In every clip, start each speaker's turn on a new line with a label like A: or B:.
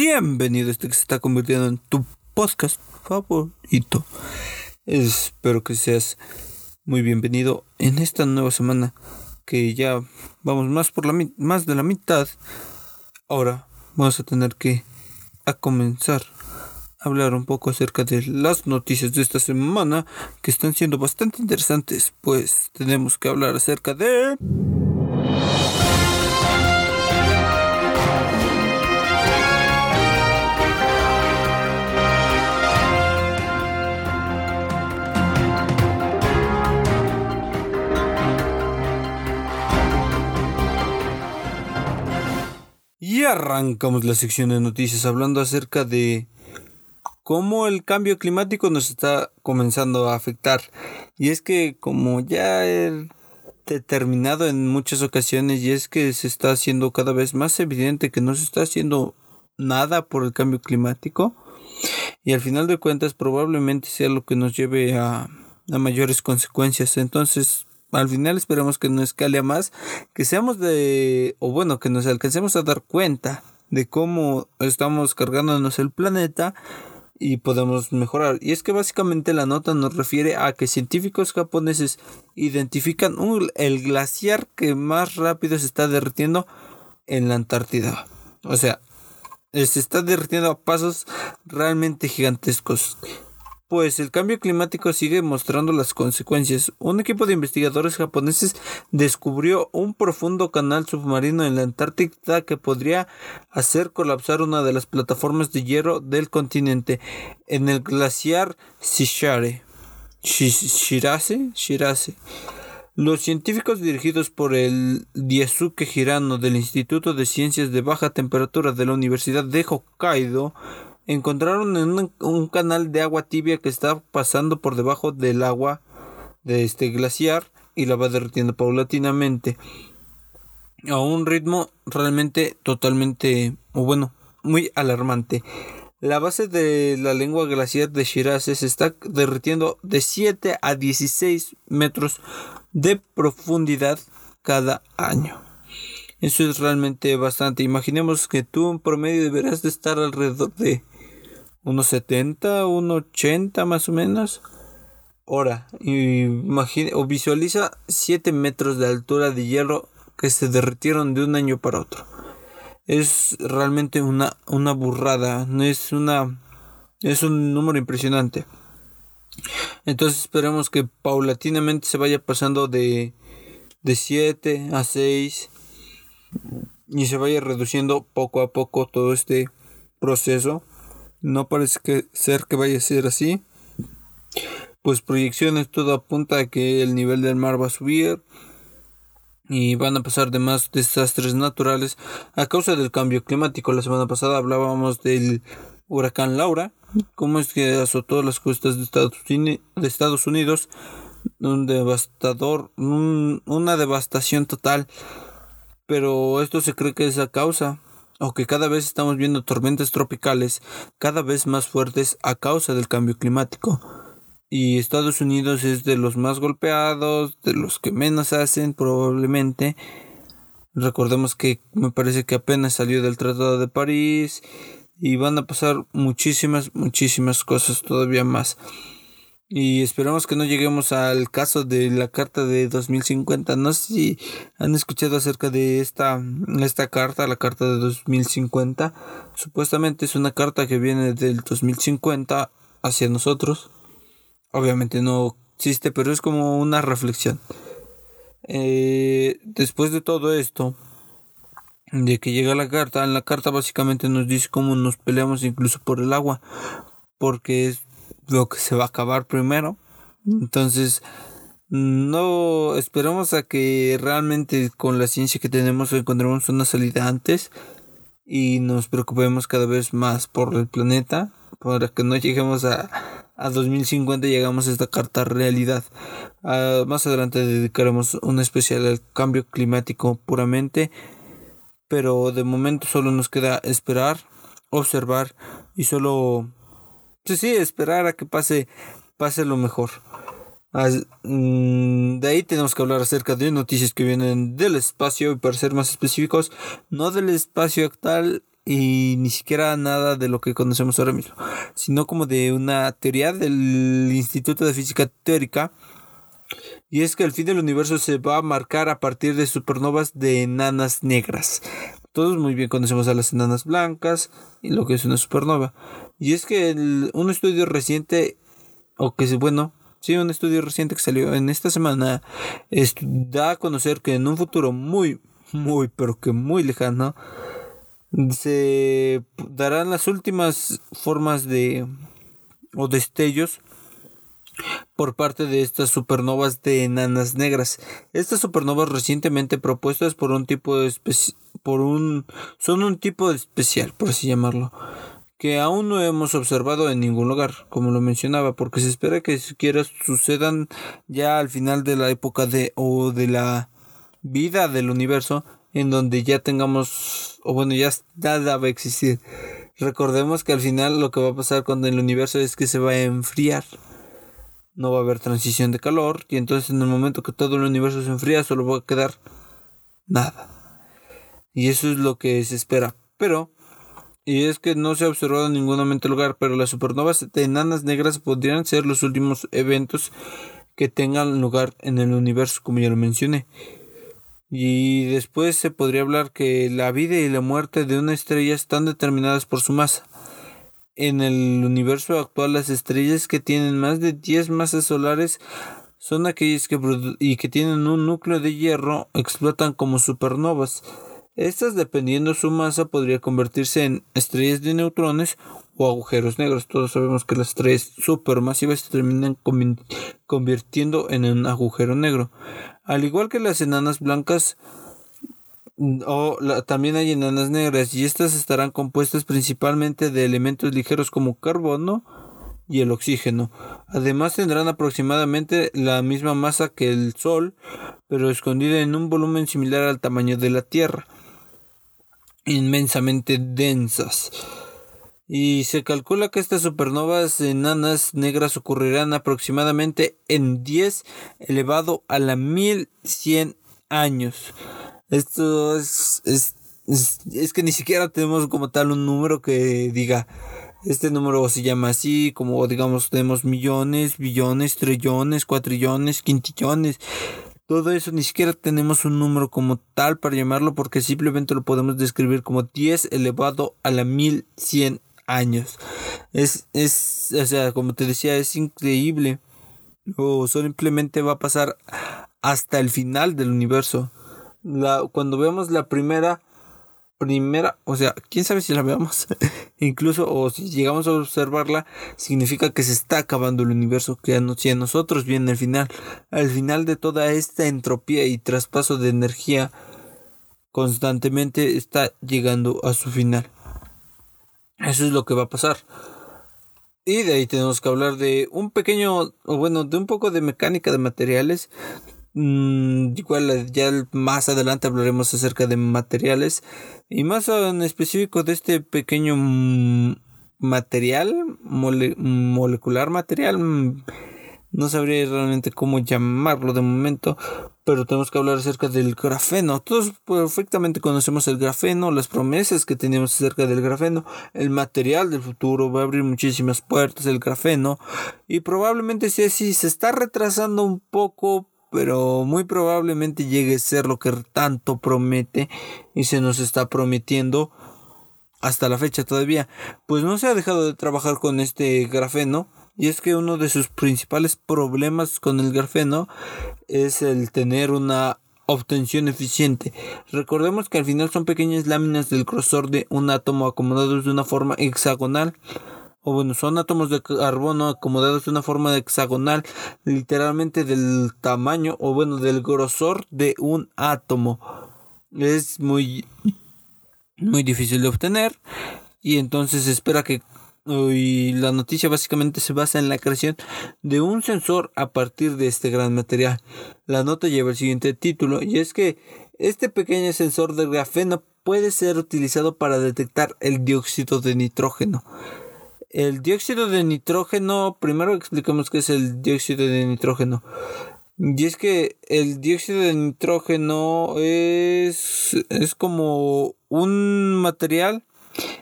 A: bienvenido a este que se está convirtiendo en tu podcast favorito. Espero que seas muy bienvenido en esta nueva semana que ya vamos más por la más de la mitad. Ahora vamos a tener que a comenzar a hablar un poco acerca de las noticias de esta semana que están siendo bastante interesantes, pues tenemos que hablar acerca de arrancamos la sección de noticias hablando acerca de cómo el cambio climático nos está comenzando a afectar. Y es que como ya he determinado en muchas ocasiones y es que se está haciendo cada vez más evidente que no se está haciendo nada por el cambio climático y al final de cuentas probablemente sea lo que nos lleve a, mayores consecuencias. Entonces al final esperamos que no escale a más, que seamos de, o bueno, que nos alcancemos a dar cuenta de cómo estamos cargándonos el planeta y podemos mejorar. Y es que básicamente la nota nos refiere a que científicos japoneses identifican el glaciar que más rápido se está derritiendo en la Antártida. O sea, se está derritiendo a pasos realmente gigantescos pues el cambio climático sigue mostrando las consecuencias. Un equipo de investigadores japoneses descubrió un profundo canal submarino en la Antártida que podría hacer colapsar una de las plataformas de hierro del continente en el glaciar Shishare. Shirase, Shirase. Los científicos dirigidos por el Diasuke Hirano del Instituto de Ciencias de Baja Temperatura de la Universidad de Hokkaido encontraron en un, canal de agua tibia que está pasando por debajo del agua de este glaciar y la va derritiendo paulatinamente a un ritmo realmente totalmente, o bueno, muy alarmante. La base de la lengua glaciar de Shiraz se está derritiendo de 7 a 16 metros de profundidad cada año. Eso es realmente bastante. Imaginemos que tú en promedio deberás de estar alrededor de unos 70, unos 80 más o menos. Ahora, imagine o visualiza 7 metros de altura de hielo que se derritieron de un año para otro. Es realmente una, una burrada, es una es un número impresionante. Entonces esperemos que paulatinamente se vaya pasando de, de 7 a 6 y se vaya reduciendo poco a poco todo este proceso no parece que ser que vaya a ser así. Pues proyecciones todo apunta a que el nivel del mar va a subir y van a pasar de más desastres naturales a causa del cambio climático. La semana pasada hablábamos del huracán Laura, cómo es que azotó las costas de Estados, Unidos, un devastador, una devastación total. Pero esto se cree que es a causa aunque cada vez estamos viendo tormentas tropicales cada vez más fuertes a causa del cambio climático. Y Estados Unidos es de los más golpeados, de los que menos hacen probablemente. Recordemos que me parece que apenas salió del Tratado de París y van a pasar muchísimas, muchísimas cosas todavía más. Y esperamos que no lleguemos al caso de la carta de 2050. No sé si han escuchado acerca de esta, esta carta, la carta de 2050. Supuestamente es una carta que viene del 2050 hacia nosotros. Obviamente no existe, pero es como una reflexión. Eh, después de todo esto, de que llega la carta, en la carta básicamente nos dice cómo nos peleamos incluso por el agua. Porque es lo que se va a acabar primero. Entonces, no esperamos a que realmente con la ciencia que tenemos encontremos una salida antes y nos preocupemos cada vez más por el planeta para que no lleguemos a, a 2050 y llegamos a esta carta realidad. Ah, más adelante dedicaremos un especial al cambio climático puramente, pero de momento solo nos queda esperar, observar y solo sí, esperar a que pase, pase lo mejor. Mm, de ahí tenemos que hablar acerca de noticias que vienen del espacio y para ser más específicos, no del espacio actual y ni siquiera nada de lo que conocemos ahora mismo, sino como de una teoría del Instituto de Física Teórica. Y es que el fin del universo se va a marcar a partir de supernovas de enanas negras. Todos muy bien conocemos a las enanas blancas y lo que es una supernova. Y es que un estudio reciente, o que es bueno, sí, un estudio reciente que salió en esta semana, da a conocer que en un futuro muy, muy, pero que muy lejano, se darán las últimas formas de o destellos por parte de estas supernovas de enanas negras. Estas supernovas recientemente propuestas por un tipo de por un son un tipo especial, por así llamarlo, que aún no hemos observado en ningún lugar, como lo mencionaba, porque se espera que siquiera sucedan ya al final de la época de o de la vida del universo en donde ya tengamos, o bueno, ya nada va a existir. Recordemos que al final lo que va a pasar con el universo es que se va a enfriar. No va a haber transición de calor y entonces en el momento que todo el universo se enfría solo va a quedar nada. Y eso es lo que se espera. Pero, y es que no se ha observado en ningún momento lugar, pero las supernovas de enanas negras podrían ser los últimos eventos que tengan lugar en el universo, como ya lo mencioné. Y después se podría hablar que la vida y la muerte de una estrella están determinadas por su masa. En el universo actual las estrellas que tienen más de 10 masas solares son aquellas que y que tienen un núcleo de hierro explotan como supernovas. Estas, dependiendo su masa, podría convertirse en estrellas de neutrones o agujeros negros. Todos sabemos que las estrellas supermasivas se terminan convirtiendo en un agujero negro. Al igual que las enanas blancas, o también hay enanas negras y estas estarán compuestas principalmente de elementos ligeros como carbono y el oxígeno. Además tendrán aproximadamente la misma masa que el Sol, pero escondida en un volumen similar al tamaño de la Tierra. Inmensamente densas. Y se calcula que estas supernovas enanas negras ocurrirán aproximadamente en 10 elevado a la 1100 años. Esto es, es, es, que ni siquiera tenemos como tal un número que diga este número se llama así, como digamos tenemos millones, billones, trillones, cuatrillones, quintillones. Todo eso ni siquiera tenemos un número como tal para llamarlo porque simplemente lo podemos describir como 10 elevado a la 1100 años. Es, es, o sea, como te decía, es increíble. O simplemente va a pasar hasta el final del universo. La, cuando vemos la primera, primera, o sea, quién sabe si la veamos, incluso, o si llegamos a observarla, significa que se está acabando el universo, que a nosotros viene el final, al final de toda esta entropía y traspaso de energía, constantemente está llegando a su final. Eso es lo que va a pasar. Y de ahí tenemos que hablar de un pequeño, o bueno, de un poco de mecánica de materiales. Mm, igual ya más adelante hablaremos acerca de materiales. Y más en específico de este pequeño mm, material, molecular material mm, no sabría realmente cómo llamarlo de momento, pero tenemos que hablar acerca del grafeno. Todos perfectamente conocemos el grafeno, las promesas que tenemos acerca del grafeno, el material del futuro va a abrir muchísimas puertas el grafeno y probablemente si así se está retrasando un poco, pero muy probablemente llegue a ser lo que tanto promete y se nos está prometiendo hasta la fecha todavía. Pues no se ha dejado de trabajar con este grafeno y es que uno de sus principales problemas con el grafeno es el tener una obtención eficiente. Recordemos que al final son pequeñas láminas del grosor de un átomo acomodados de una forma hexagonal. O bueno, son átomos de carbono acomodados de una forma hexagonal, literalmente del tamaño o bueno, del grosor de un átomo. Es muy muy difícil de obtener y entonces espera que y la noticia básicamente se basa en la creación de un sensor a partir de este gran material. La nota lleva el siguiente título y es que este pequeño sensor de grafeno puede ser utilizado para detectar el dióxido de nitrógeno. El dióxido de nitrógeno, primero explicamos qué es el dióxido de nitrógeno. Y es que el dióxido de nitrógeno es, es como un material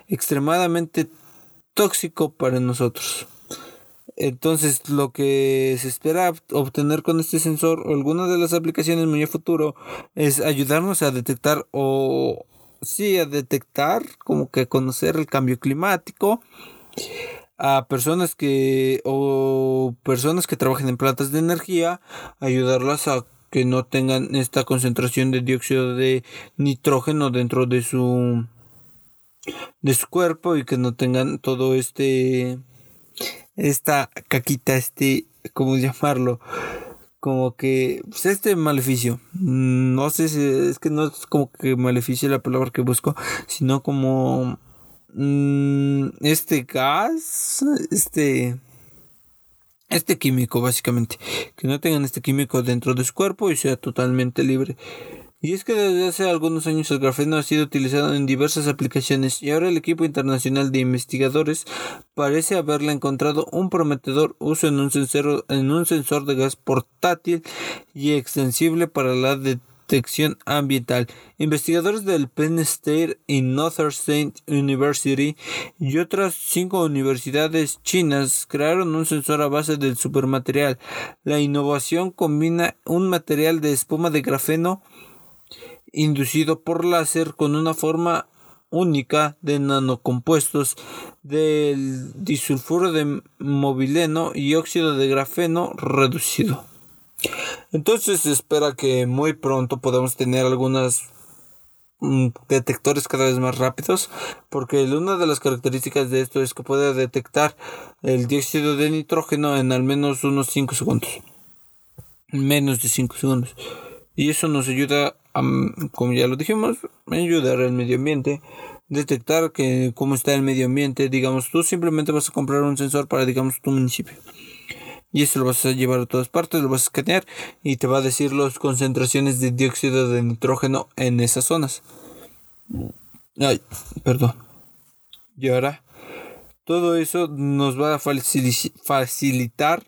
A: extremadamente tóxico para nosotros. Entonces, lo que se espera obtener con este sensor o alguna de las aplicaciones muy a futuro es ayudarnos a detectar o sí, a detectar, como que conocer el cambio climático a personas que o personas que trabajen en plantas de energía, ayudarlas a que no tengan esta concentración de dióxido de nitrógeno dentro de su de su cuerpo y que no tengan todo este esta caquita este cómo llamarlo como que pues este maleficio. No sé si es que no es como que maleficio la palabra que busco sino como mm, este gas este este químico básicamente. Que no tengan este químico dentro de su cuerpo y sea totalmente libre. Y es que desde hace algunos años el grafeno ha sido utilizado en diversas aplicaciones y ahora el equipo internacional de investigadores parece haberle encontrado un prometedor uso en un sensor, en un sensor de gas portátil y extensible para la detección ambiental. Investigadores del Penn State y Northern University y otras cinco universidades chinas crearon un sensor a base del supermaterial. La innovación combina un material de espuma de grafeno inducido por láser con una forma única de nanocompuestos del disulfuro de movileno y óxido de grafeno reducido. Entonces se espera que muy pronto podamos tener algunos mm, detectores cada vez más rápidos porque una de las características de esto es que puede detectar el dióxido de nitrógeno en al menos unos 5 segundos. Menos de 5 segundos. Y eso nos ayuda como ya lo dijimos, ayudar al medio ambiente, detectar que cómo está el medio ambiente, digamos, tú simplemente vas a comprar un sensor para, digamos, tu municipio. Y eso lo vas a llevar a todas partes, lo vas a escanear y te va a decir las concentraciones de dióxido de nitrógeno en esas zonas. Ay, perdón. Y ahora, todo eso nos va a facilitar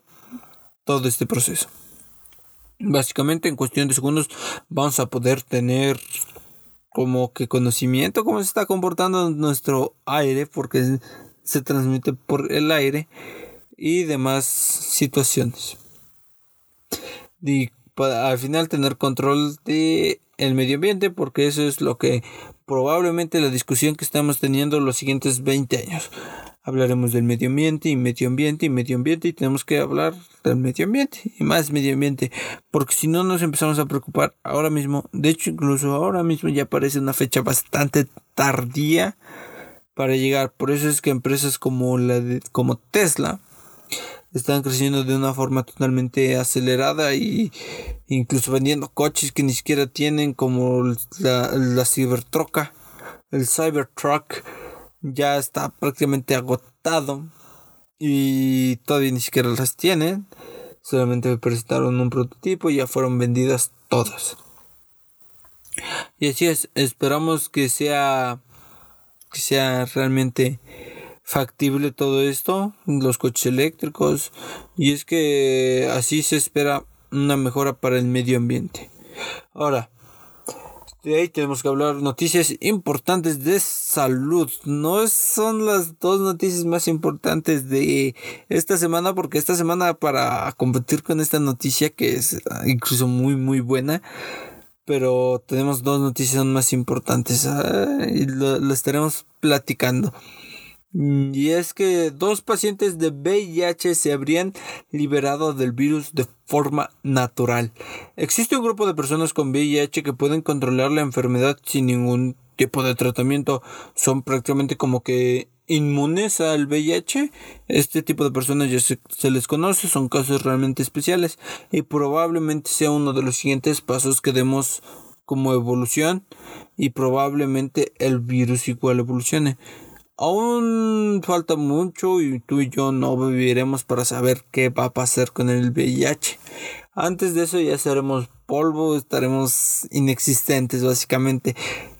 A: todo este proceso. Básicamente en cuestión de segundos vamos a poder tener como que conocimiento cómo se está comportando nuestro aire porque se transmite por el aire y demás situaciones. Y al final tener control de medio ambiente porque eso es lo que probablemente la discusión que estamos teniendo los siguientes 20 años hablaremos del medio ambiente y medio ambiente y medio ambiente y tenemos que hablar del medio ambiente y más medio ambiente porque si no nos empezamos a preocupar ahora mismo de hecho incluso ahora mismo ya parece una fecha bastante tardía para llegar por eso es que empresas como la de, como Tesla están creciendo de una forma totalmente acelerada y incluso vendiendo coches que ni siquiera tienen como la, la Cybertruck el Cybertruck ya está prácticamente agotado y todavía ni siquiera las tienen. Solamente presentaron un prototipo y ya fueron vendidas todas. Y así es, esperamos que sea que sea realmente factible todo esto, los coches eléctricos y es que así se espera una mejora para el medio ambiente. Ahora, de ahí tenemos que hablar noticias importantes de salud. No son las dos noticias más importantes de esta semana porque esta semana para competir con esta noticia que es incluso muy muy buena. Pero tenemos dos noticias más importantes y lo estaremos platicando. Mm, y es que dos pacientes de VIH se habrían liberado del virus de forma natural. Existe un grupo de personas con VIH que pueden controlar la enfermedad sin ningún tipo de tratamiento. Son prácticamente como que inmunes al VIH. Este tipo de personas ya se, se, les conoce, son casos realmente especiales y probablemente sea uno de los siguientes pasos que demos como evolución y probablemente el virus igual evolucione. Aún falta mucho y tú y yo no viviremos para saber qué va a pasar con el VIH. Antes de eso ya seremos polvo, estaremos inexistentes básicamente,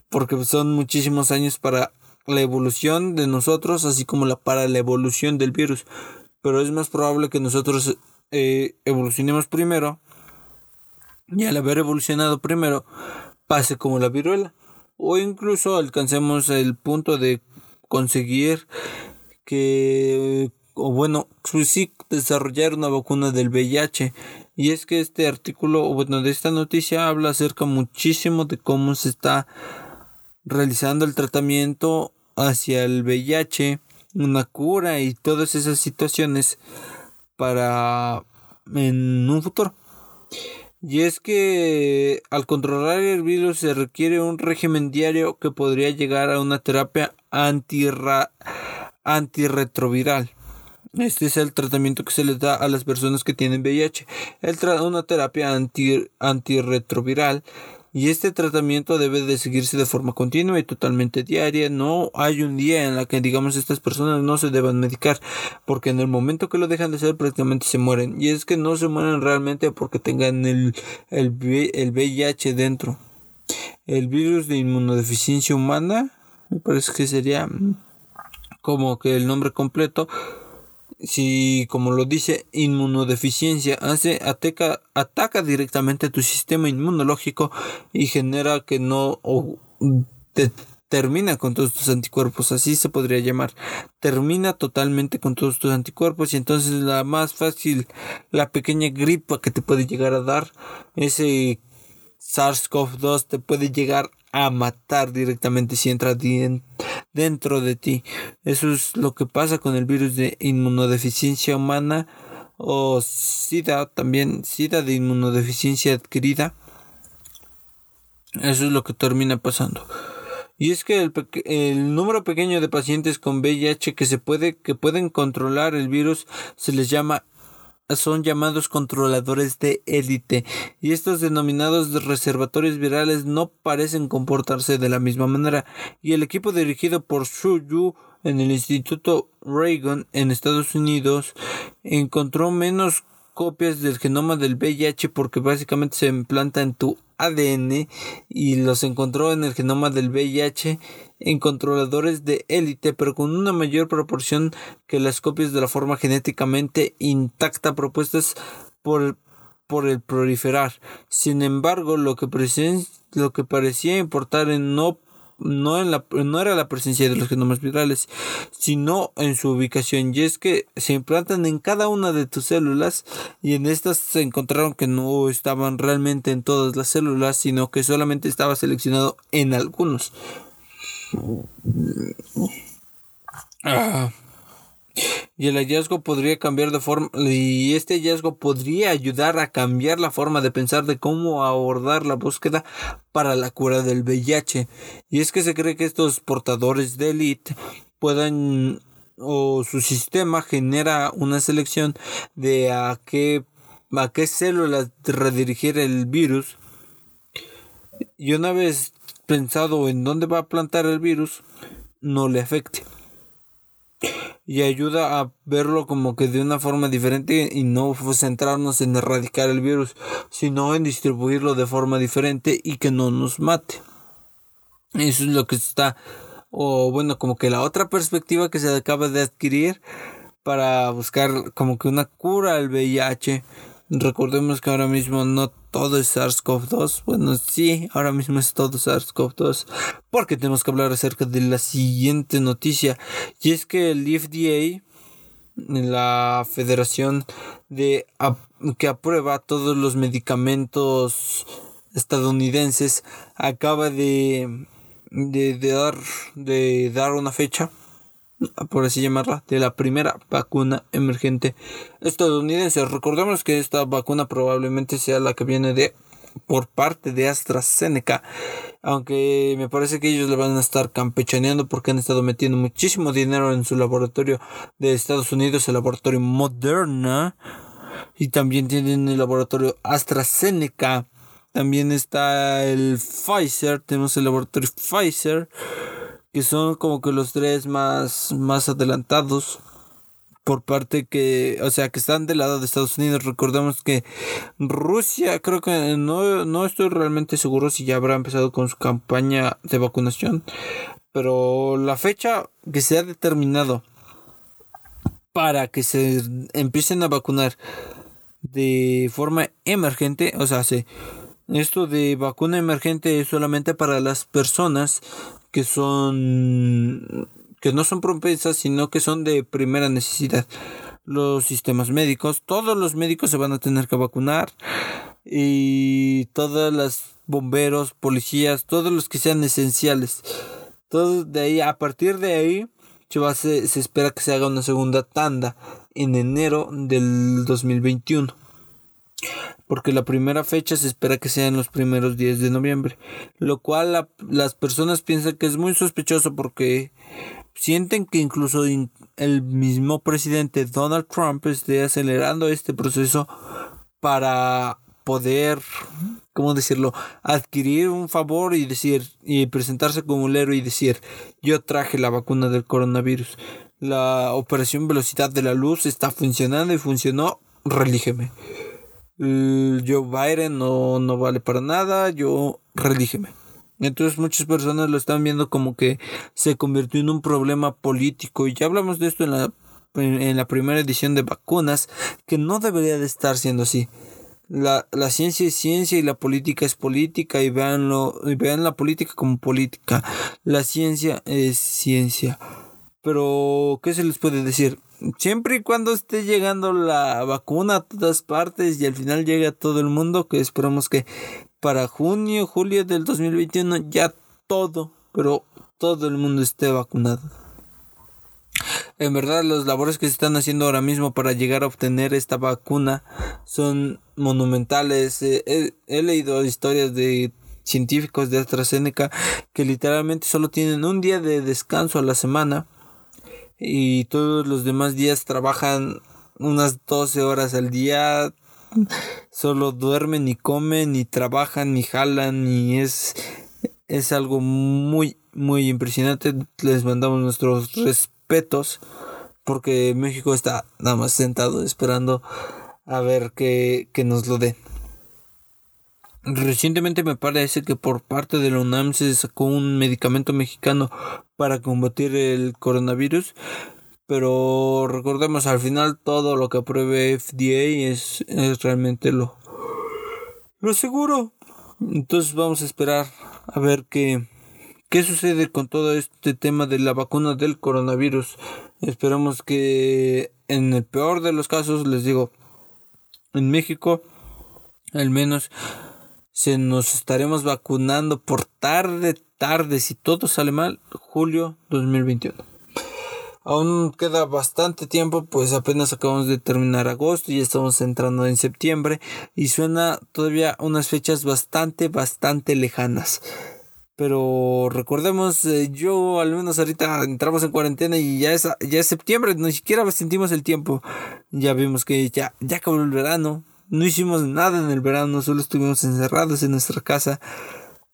A: porque son muchísimos años para la evolución de nosotros, así como la, para la evolución del virus. Pero es más probable que nosotros eh, evolucionemos primero y al haber evolucionado primero pase como la viruela o incluso alcancemos el punto de conseguir que, o bueno, sí desarrollar una vacuna del VIH. Y es que este artículo, o bueno, de esta noticia habla acerca muchísimo de cómo se está realizando el tratamiento hacia el VIH, una cura y todas esas situaciones para en un futuro. Y es que al controlar el virus se requiere un régimen diario que podría llegar a una terapia antirretroviral. Este es el tratamiento que se les da a las personas que tienen VIH. El una terapia antirretroviral y este tratamiento debe de seguirse de forma continua y totalmente diaria. No hay un día en la que digamos estas personas no se deban medicar porque en el momento que lo dejan de hacer prácticamente se mueren. Y es que no se mueren realmente porque tengan el, el, el VIH dentro. El virus de inmunodeficiencia humana me parece que sería como que el nombre completo si como lo dice inmunodeficiencia hace ataca, ataca directamente tu sistema inmunológico y genera que no termina con todos tus anticuerpos, así se podría llamar. Termina totalmente con todos tus anticuerpos y entonces la más fácil, la pequeña gripa que te puede llegar a dar, ese SARS-CoV-2 te puede llegar a matar directamente si entra dentro de ti. Eso es lo que pasa con el virus de inmunodeficiencia humana o SIDA también, SIDA de inmunodeficiencia adquirida. Eso es lo que termina pasando. Y es que el, el, número pequeño de pacientes con VIH que se puede que pueden controlar el virus se les llama son llamados controladores de élite y estos denominados reservatorios virales no parecen comportarse de la misma manera y el equipo dirigido por Xu Yu en el Instituto Reagan en Estados Unidos encontró menos copias del genoma del VIH porque básicamente se implanta en tu ADN y los encontró en el genoma del VIH en controladores de élite, pero con una mayor proporción que las copias de la forma genéticamente intacta propuestas por, por el proliferar. Sin embargo, lo que, lo que parecía importar en no no, en la, no era la presencia de los genomas virales, sino en su ubicación. Y es que se implantan en cada una de tus células y en estas se encontraron que no estaban realmente en todas las células, sino que solamente estaba seleccionado en algunos. Ah. Y el hallazgo podría cambiar de forma y este hallazgo podría ayudar a cambiar la forma de pensar de cómo abordar la búsqueda para la cura del VIH. Y es que se cree que estos portadores de élite puedan o su sistema genera una selección de a qué a qué células redirigir el virus. Y una vez pensado en dónde va a plantar el virus, no le afecte. Y ayuda a verlo como que de una forma diferente y no centrarnos en erradicar el virus, sino en distribuirlo de forma diferente y que no nos mate. Eso es lo que está, o bueno, como que la otra perspectiva que se acaba de adquirir para buscar como que una cura al VIH Recordemos que ahora mismo no todo es SARS-CoV-2. Bueno, sí, ahora mismo es todo SARS-CoV-2. Porque tenemos que hablar acerca de la siguiente noticia. Y es que el FDA, la Federación de que aprueba todos los medicamentos estadounidenses, acaba de, de, dar, de dar una fecha por así llamarla, de la primera vacuna emergente estadounidense. Recordemos que esta vacuna probablemente sea la que viene de por parte de AstraZeneca, aunque me parece que ellos le van a estar campechaneando porque han estado metiendo muchísimo dinero en su laboratorio de Estados Unidos, el laboratorio Moderna, y también tienen el laboratorio AstraZeneca. También está el Pfizer, tenemos el laboratorio Pfizer que son como que los tres más, más adelantados por parte que, o sea, que están del lado de Estados Unidos. Recordemos que Rusia, creo que no, no estoy realmente seguro si ya habrá empezado con su campaña de vacunación, pero la fecha que se ha determinado para que se empiecen a vacunar de forma emergente, o sea, se, esto de vacuna emergente es solamente para las personas que son que no son propensas, sino que son de primera necesidad. Los sistemas médicos, todos los médicos se van a tener que vacunar y todas las bomberos, policías, todos los que sean esenciales. Todo de ahí, a partir de ahí, se, se espera que se haga una segunda tanda en enero del 2021 porque la primera fecha se espera que sea en los primeros días de noviembre, lo cual las personas piensan que es muy sospechoso porque sienten que incluso el mismo presidente Donald Trump esté acelerando este proceso para poder, ¿cómo decirlo?, adquirir un favor y decir, y presentarse como un y decir, yo traje la vacuna del coronavirus. La operación velocidad de la luz está funcionando y funcionó, relígeme. Joe Biden no, no vale para nada, yo relígeme. Entonces muchas personas lo están viendo como que se convirtió en un problema político y ya hablamos de esto en la, en la primera edición de vacunas, que no debería de estar siendo así. La, la ciencia es ciencia y la política es política y veanlo, y vean la política como política. La ciencia es ciencia. Pero, ¿qué se les puede decir? Siempre y cuando esté llegando la vacuna a todas partes y al final llegue a todo el mundo, que esperamos que para junio, julio del 2021 ya todo, pero todo el mundo esté vacunado. En verdad, las labores que se están haciendo ahora mismo para llegar a obtener esta vacuna son monumentales. he, leído historias de científicos de AstraZeneca que literalmente solo tienen un día de descanso a la semana y todos los demás días trabajan unas 12 horas al día, solo duermen y comen y trabajan y jalan y es es algo muy muy impresionante. Les mandamos nuestros respetos porque México está nada más sentado esperando a ver que, que nos lo den. Recientemente me parece que por parte de la UNAM se sacó un medicamento mexicano para combatir el coronavirus, pero recordemos al final todo lo que apruebe FDA es, es realmente lo, lo seguro. Entonces vamos a esperar a ver qué, qué sucede con todo este tema de la vacuna del coronavirus. Esperamos que en el peor de los casos, les digo, en México, al menos se nos estaremos vacunando por tarde, tarde, si todo sale mal, julio 2021. Aún queda bastante tiempo, pues apenas acabamos de terminar agosto y estamos entrando en septiembre y suena todavía unas fechas bastante, bastante lejanas. Pero recordemos, eh, yo al menos ahorita entramos en cuarentena y ya es, ya es septiembre, ni siquiera sentimos el tiempo. Ya vimos que ya, ya acabó el verano, no hicimos nada en el verano, solo estuvimos encerrados en nuestra casa,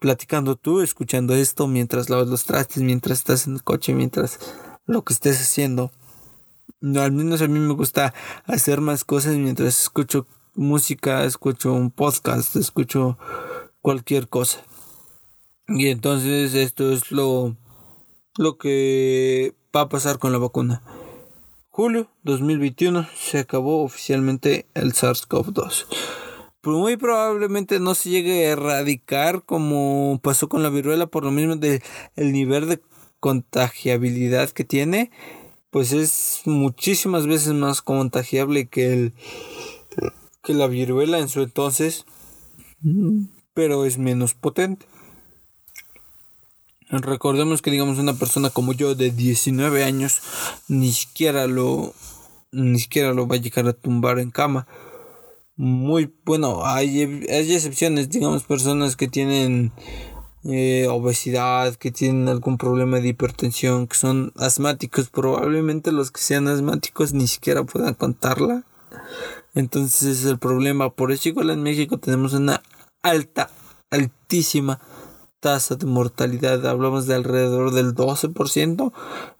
A: platicando tú, escuchando esto mientras lavas los trastes, mientras estás en el coche, mientras lo que estés haciendo. No, al menos a mí me gusta hacer más cosas mientras escucho música, escucho un podcast, escucho cualquier cosa. Y entonces esto es lo, lo que va a pasar con la vacuna julio 2021 se acabó oficialmente el SARS-CoV-2. Muy probablemente no se llegue a erradicar como pasó con la viruela por lo mismo del nivel de contagiabilidad que tiene, pues es muchísimas veces más contagiable que el que la viruela en su entonces, pero es menos potente. Recordemos que digamos una persona como yo de 19 años ni siquiera lo ni siquiera lo va a llegar a tumbar en cama. Muy bueno, hay, hay excepciones, digamos personas que tienen eh, obesidad, que tienen algún problema de hipertensión, que son asmáticos, probablemente los que sean asmáticos ni siquiera puedan contarla. Entonces el problema, por eso igual en México tenemos una alta, altísima tasa de mortalidad, hablamos de alrededor del 12%,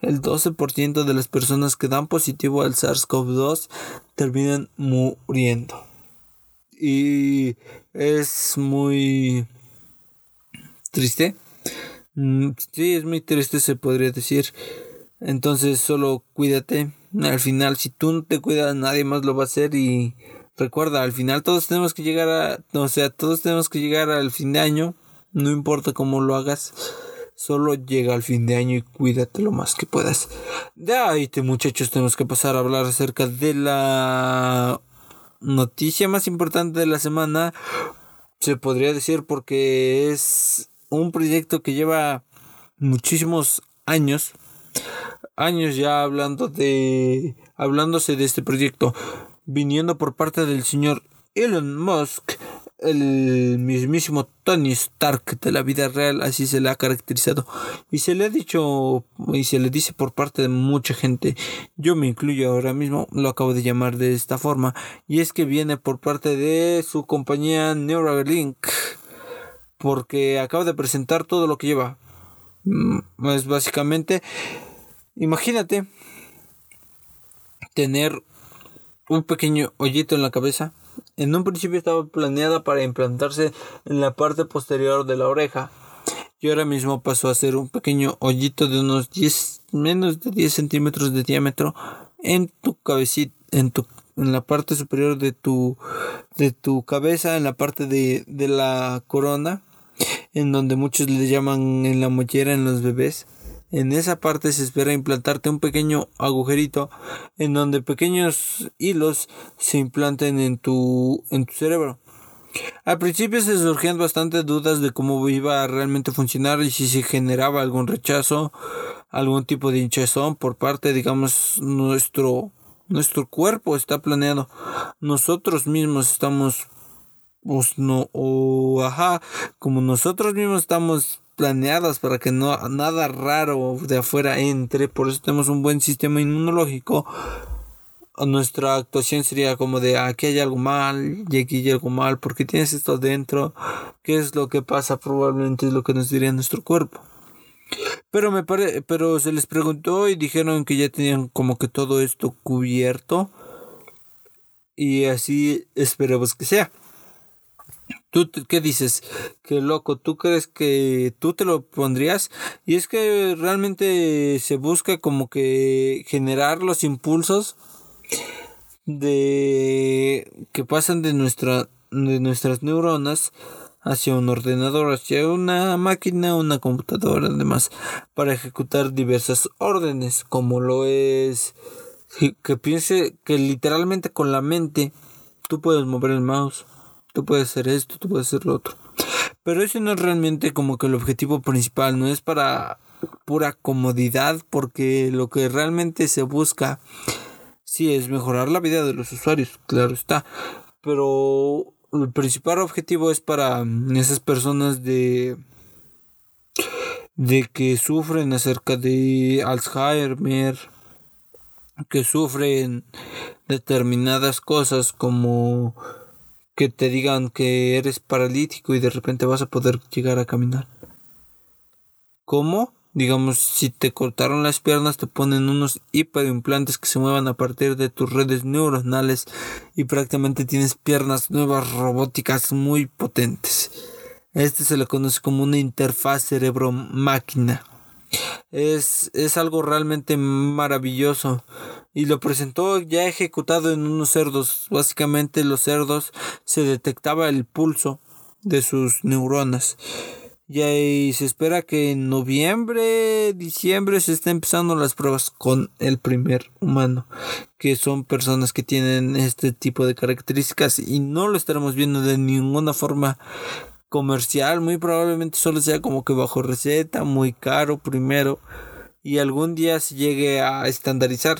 A: el 12% de las personas que dan positivo al SARS-CoV-2 terminan muriendo. Y es muy triste. Mm, sí, es muy triste, se podría decir. Entonces, solo cuídate. Al final, si tú no te cuidas, nadie más lo va a hacer. Y recuerda, al final todos tenemos que llegar a. O sea, todos tenemos que llegar al fin de año no importa cómo lo hagas, Solo llega al fin de año y cuídate lo más que puedas. De ahí, muchachos, tenemos que pasar a hablar acerca de la noticia más importante de la semana. Se podría decir porque es un proyecto que lleva muchísimos años. Años ya hablando de. hablándose de este proyecto. Viniendo por parte del señor Elon Musk el mismísimo Tony Stark de la vida real, así se le ha caracterizado. Y se le ha dicho, y se le dice por parte de mucha gente, yo me incluyo ahora mismo, lo acabo de llamar de esta forma, y es que viene por parte de su compañía Neuralink, porque acaba de presentar todo lo que lleva. Mm, es básicamente, imagínate tener un pequeño hoyito en la cabeza en un principio estaba planeada para implantarse en la parte posterior de la oreja. Y ahora mismo pasó a ser un pequeño hoyito de unos 10, menos de 10 centímetros de diámetro en tu cabecita, en tu en la parte superior de tu de tu cabeza, en la parte de, de la corona, en donde muchos le llaman en la mollera en los bebés. En esa parte se espera implantarte un pequeño agujerito en donde pequeños hilos se implanten en tu, en tu cerebro. Al principio se surgían bastantes dudas de cómo iba a realmente funcionar y si se generaba algún rechazo, algún tipo de hinchazón por parte, digamos, nuestro, nuestro cuerpo está planeado. Nosotros mismos estamos, pues no, o ajá, como nosotros mismos estamos planeadas para que no nada raro de afuera entre, por eso tenemos un buen sistema inmunológico. Nuestra actuación sería como de aquí hay algo mal y aquí hay algo mal, porque tienes esto dentro, qué es lo que pasa, probablemente es lo que nos diría nuestro cuerpo. Pero me pare pero se les preguntó y dijeron que ya tenían como que todo esto cubierto. Y así esperemos que sea. ¿Tú qué dices? Qué loco, ¿tú crees que tú te lo pondrías? Y es que realmente se busca como que generar los impulsos de que pasan de nuestra de nuestras neuronas hacia un ordenador, hacia una máquina, una computadora, además, para ejecutar diversas órdenes, como lo es que piense que literalmente con la mente tú puedes mover el mouse tú puedes hacer esto, tú puedes hacer lo otro. Pero eso no es realmente como que el objetivo principal, no es para pura comodidad, porque lo que realmente se busca, sí, es mejorar la vida de los usuarios, claro está. Pero el principal objetivo es para esas personas de de que sufren acerca de Alzheimer, que sufren determinadas cosas como que te digan que eres paralítico y de repente vas a poder llegar a caminar. ¿Cómo? Digamos, si te cortaron las piernas, te ponen unos hiperimplante que se muevan a partir de tus redes neuronales y prácticamente tienes piernas nuevas robóticas muy potentes. Este se le conoce como una interfaz cerebro-máquina. Es, es algo realmente maravilloso y lo presentó ya ejecutado en unos cerdos. Básicamente los cerdos se detectaba el pulso de sus neuronas. Y ahí se espera que en noviembre, diciembre se estén empezando las pruebas con el primer humano, que son personas que tienen este tipo de características y no lo estaremos viendo de ninguna forma comercial, muy probablemente solo sea como que bajo receta, muy caro primero y algún día se llegue a estandarizar.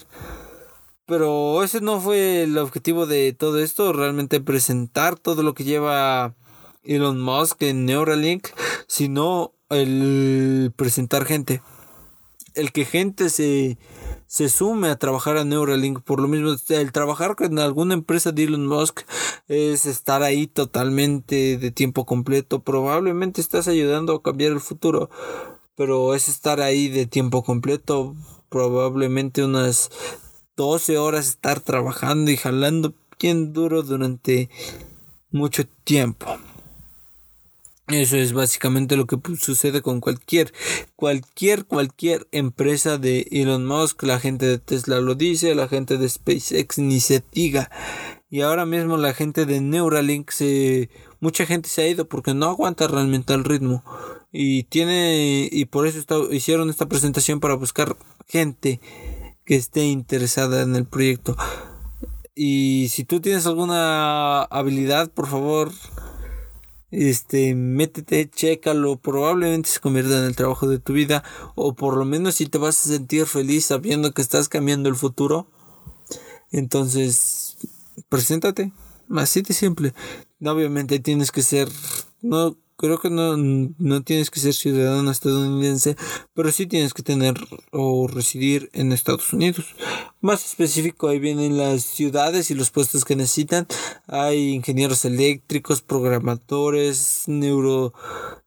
A: Pero ese no fue el objetivo de todo esto, realmente presentar todo lo que lleva Elon Musk en Neuralink, sino el presentar gente. El que gente se, se sume a trabajar a Neuralink. Por lo mismo, el trabajar con alguna empresa de Elon Musk es estar ahí totalmente de tiempo completo. Probablemente estás ayudando a cambiar el futuro, pero es estar ahí de tiempo completo. Probablemente unas 12 horas estar trabajando y jalando bien duro durante mucho tiempo. Eso es básicamente lo que sucede con cualquier, cualquier, cualquier empresa de Elon Musk. La gente de Tesla lo dice, la gente de SpaceX ni se diga. y ahora mismo la gente de Neuralink se mucha gente se ha ido porque no aguanta realmente el ritmo y tiene y por eso hicieron esta presentación para buscar gente que esté interesada en el proyecto y si tú tienes alguna habilidad por favor este, métete, chécalo, probablemente se convierta en el trabajo de tu vida, o por lo menos si te vas a sentir feliz sabiendo que estás cambiando el futuro, entonces, preséntate, así de simple. Obviamente tienes que ser, no creo que no, no tienes que ser ciudadano estadounidense, pero sí tienes que tener o residir en Estados Unidos. Más específico, ahí vienen las ciudades y los puestos que necesitan. Hay ingenieros eléctricos, programadores, neuro,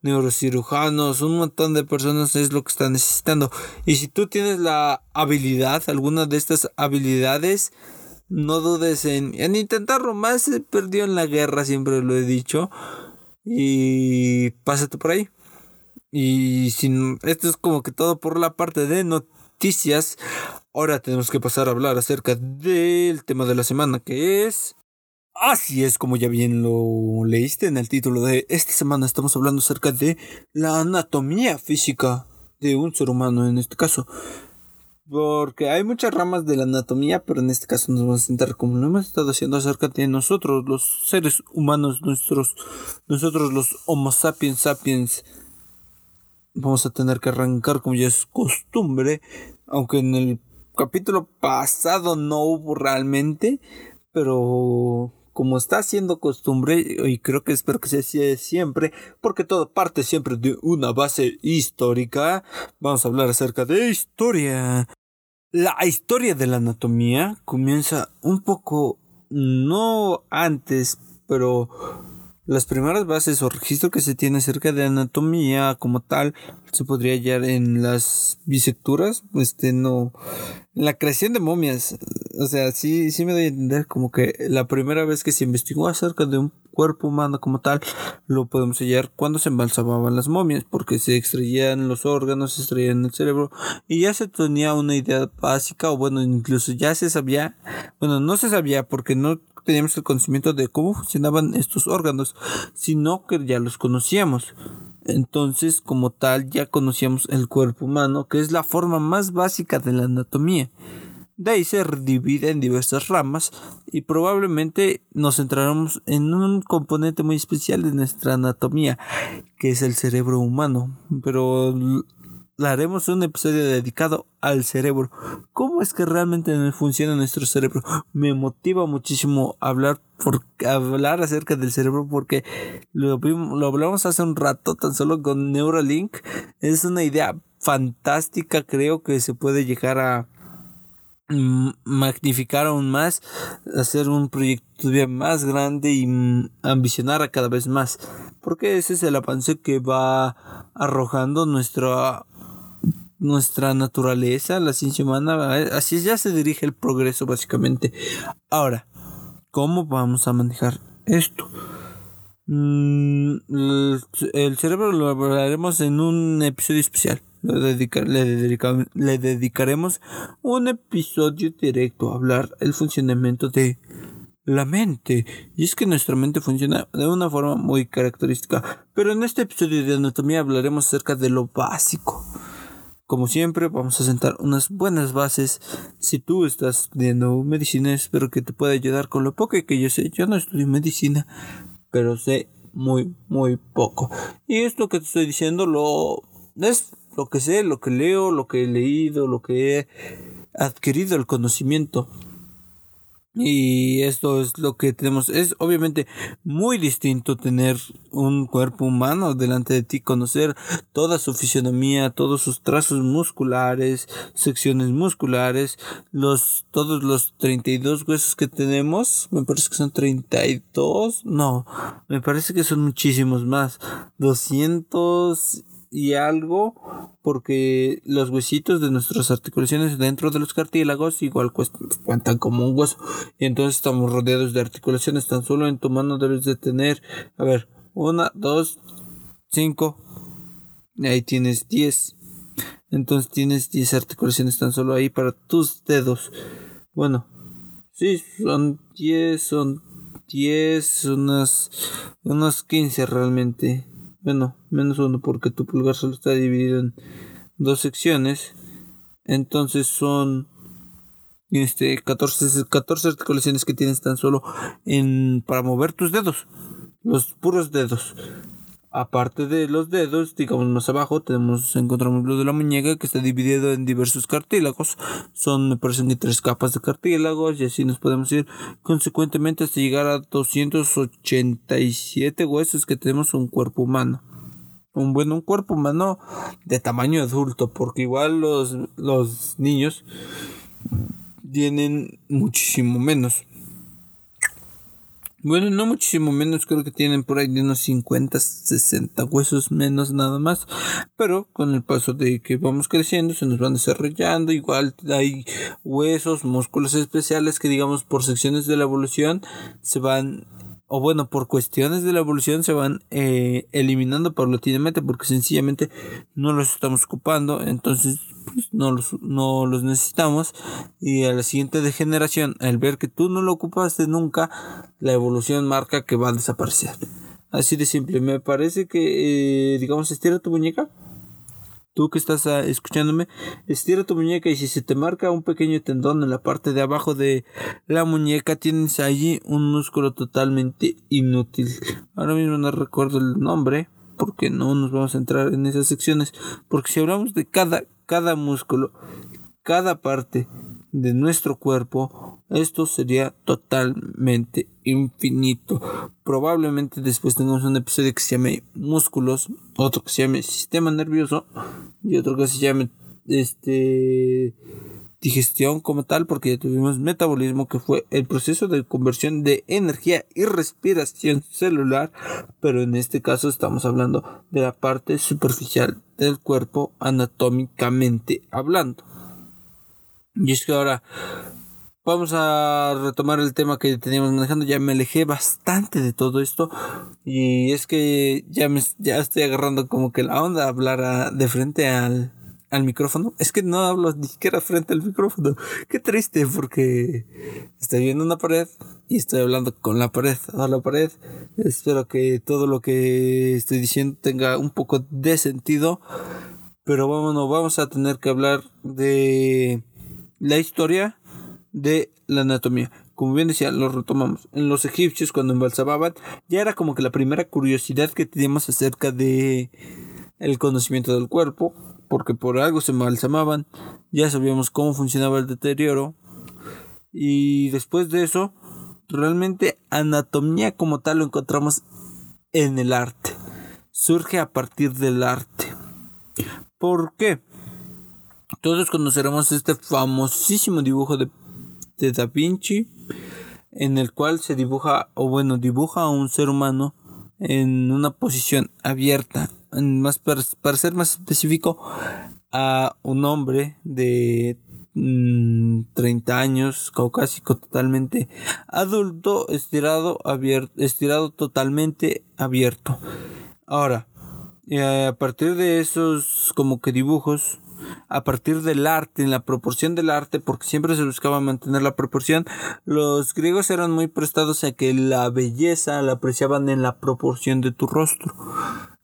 A: neurocirujanos, un montón de personas es lo que están necesitando. Y si tú tienes la habilidad, alguna de estas habilidades, no dudes en, en intentarlo. Más se perdió en la guerra, siempre lo he dicho y pásate por ahí. Y sin, esto es como que todo por la parte de noticias. Ahora tenemos que pasar a hablar acerca del tema de la semana que es... Así es como ya bien lo leíste en el título de esta semana estamos hablando acerca de la anatomía física de un ser humano en este caso. Porque hay muchas ramas de la anatomía, pero en este caso nos vamos a centrar como lo hemos estado haciendo acerca de nosotros, los seres humanos, nuestros, nosotros los Homo sapiens sapiens. Vamos a tener que arrancar como ya es costumbre, aunque en el capítulo pasado no hubo realmente, pero como está siendo costumbre, y creo que espero que sea así siempre, porque todo parte siempre de una base histórica, vamos a hablar acerca de historia. La historia de la anatomía comienza un poco, no antes, pero las primeras bases o registro que se tiene acerca de anatomía como tal se podría hallar en las bisecturas, este no, la creación de momias. O sea, sí, sí me doy a entender como que la primera vez que se investigó acerca de un cuerpo humano como tal, lo podemos hallar cuando se embalsamaban las momias, porque se extraían los órganos, se extraían el cerebro, y ya se tenía una idea básica, o bueno, incluso ya se sabía, bueno, no se sabía porque no teníamos el conocimiento de cómo funcionaban estos órganos, sino que ya los conocíamos. Entonces, como tal, ya conocíamos el cuerpo humano, que es la forma más básica de la anatomía. De ahí se divide en diversas ramas y probablemente nos centraremos en un componente muy especial de nuestra anatomía, que es el cerebro humano. Pero haremos un episodio dedicado al cerebro. ¿Cómo es que realmente funciona nuestro cerebro? Me motiva muchísimo hablar, por, hablar acerca del cerebro porque lo, lo hablamos hace un rato tan solo con Neuralink. Es una idea fantástica, creo que se puede llegar a magnificar aún más, hacer un proyecto todavía más grande y ambicionar a cada vez más, porque ese es el avance que va arrojando nuestra nuestra naturaleza, la ciencia humana, así ya se dirige el progreso básicamente. Ahora, ¿cómo vamos a manejar esto? Mm, el cerebro lo hablaremos en un episodio especial. Le, le, dedicaremos un episodio directo a hablar el funcionamiento de la mente. Y es que nuestra mente funciona de una forma muy característica. Pero en este episodio de anatomía hablaremos acerca de lo básico. Como siempre, vamos a sentar unas buenas bases. Si tú estás estudiando medicina, espero que te pueda ayudar con lo poco que yo sé. Yo no estudio medicina, pero sé muy, muy poco. Y esto que te estoy diciendo lo es lo que sé, lo que leo, lo que he leído, lo que he adquirido el conocimiento. Y esto es lo que tenemos. Es obviamente muy distinto tener un cuerpo humano delante de ti, conocer toda su fisionomía, todos sus trazos musculares, secciones musculares, los, todos los 32 huesos que tenemos. Me parece que son 32. No, me parece que son muchísimos más. 200 y algo porque los huesitos de nuestras articulaciones dentro de los cartílagos igual cuentan como un hueso. Y entonces estamos rodeados de articulaciones tan solo en tu mano debes de tener a ver una dos cinco y ahí tienes diez. Entonces tienes diez articulaciones tan solo ahí para tus dedos. Bueno Sí, son 10, son 10, unas, unas 15 realmente. Bueno, menos uno porque tu pulgar solo está dividido en dos secciones. Entonces son este 14, 14 articulaciones que tienes tan solo en para mover tus dedos, los puros dedos. Aparte de los dedos, digamos más abajo, tenemos, encontramos lo de la muñeca que está dividido en diversos cartílagos. Son, me parecen que tres capas de cartílagos y así nos podemos ir consecuentemente hasta llegar a 287 huesos que tenemos un cuerpo humano. Un bueno, un cuerpo humano de tamaño adulto, porque igual los, los niños tienen muchísimo menos. Bueno, no muchísimo menos, creo que tienen por ahí de unos 50, 60 huesos menos nada más. Pero con el paso de que vamos creciendo, se nos van desarrollando. Igual hay huesos, músculos especiales que digamos por secciones de la evolución se van o bueno, por cuestiones de la evolución se van eh, eliminando paulatinamente porque sencillamente no los estamos ocupando, entonces pues, no, los, no los necesitamos y a la siguiente degeneración, al ver que tú no lo ocupaste nunca, la evolución marca que va a desaparecer. Así de simple, me parece que, eh, digamos, estira tu muñeca tú que estás ah, escuchándome, estira tu muñeca y si se te marca un pequeño tendón en la parte de abajo de la muñeca, tienes allí un músculo totalmente inútil. Ahora mismo no recuerdo el nombre porque no nos vamos a entrar en esas secciones, porque si hablamos de cada, cada músculo, cada parte de nuestro cuerpo, esto sería totalmente infinito. Probablemente después tengamos un episodio que se llame músculos, otro que se llame sistema nervioso y otro que se llame este digestión como tal porque ya tuvimos metabolismo que fue el proceso de conversión de energía y respiración celular pero en este caso estamos hablando de la parte superficial del cuerpo anatómicamente hablando y es que ahora vamos a retomar el tema que teníamos manejando. Ya me alejé bastante de todo esto. Y es que ya me ya estoy agarrando como que la onda hablar de frente al, al micrófono. Es que no hablo ni siquiera frente al micrófono. Qué triste porque estoy viendo una pared y estoy hablando con la pared. A la pared. Espero que todo lo que estoy diciendo tenga un poco de sentido. Pero vámonos, vamos a tener que hablar de la historia de la anatomía. Como bien decía, lo retomamos. En los egipcios, cuando embalsamaban, ya era como que la primera curiosidad que teníamos acerca de el conocimiento del cuerpo, porque por algo se embalsamaban, ya sabíamos cómo funcionaba el deterioro. Y después de eso, realmente anatomía como tal lo encontramos en el arte. Surge a partir del arte. ¿Por qué? Todos conoceremos este famosísimo dibujo de, Da Vinci, en el cual se dibuja, o bueno, dibuja a un ser humano en una posición abierta, en más para, ser más específico, a un hombre de 30 mm, años, caucásico totalmente adulto, estirado, abierto, estirado totalmente abierto. Ahora, eh, a partir de esos como que dibujos, a partir del arte, en la proporción del arte, porque siempre se buscaba mantener la proporción, los griegos eran muy prestados a que la belleza la apreciaban en la proporción de tu rostro.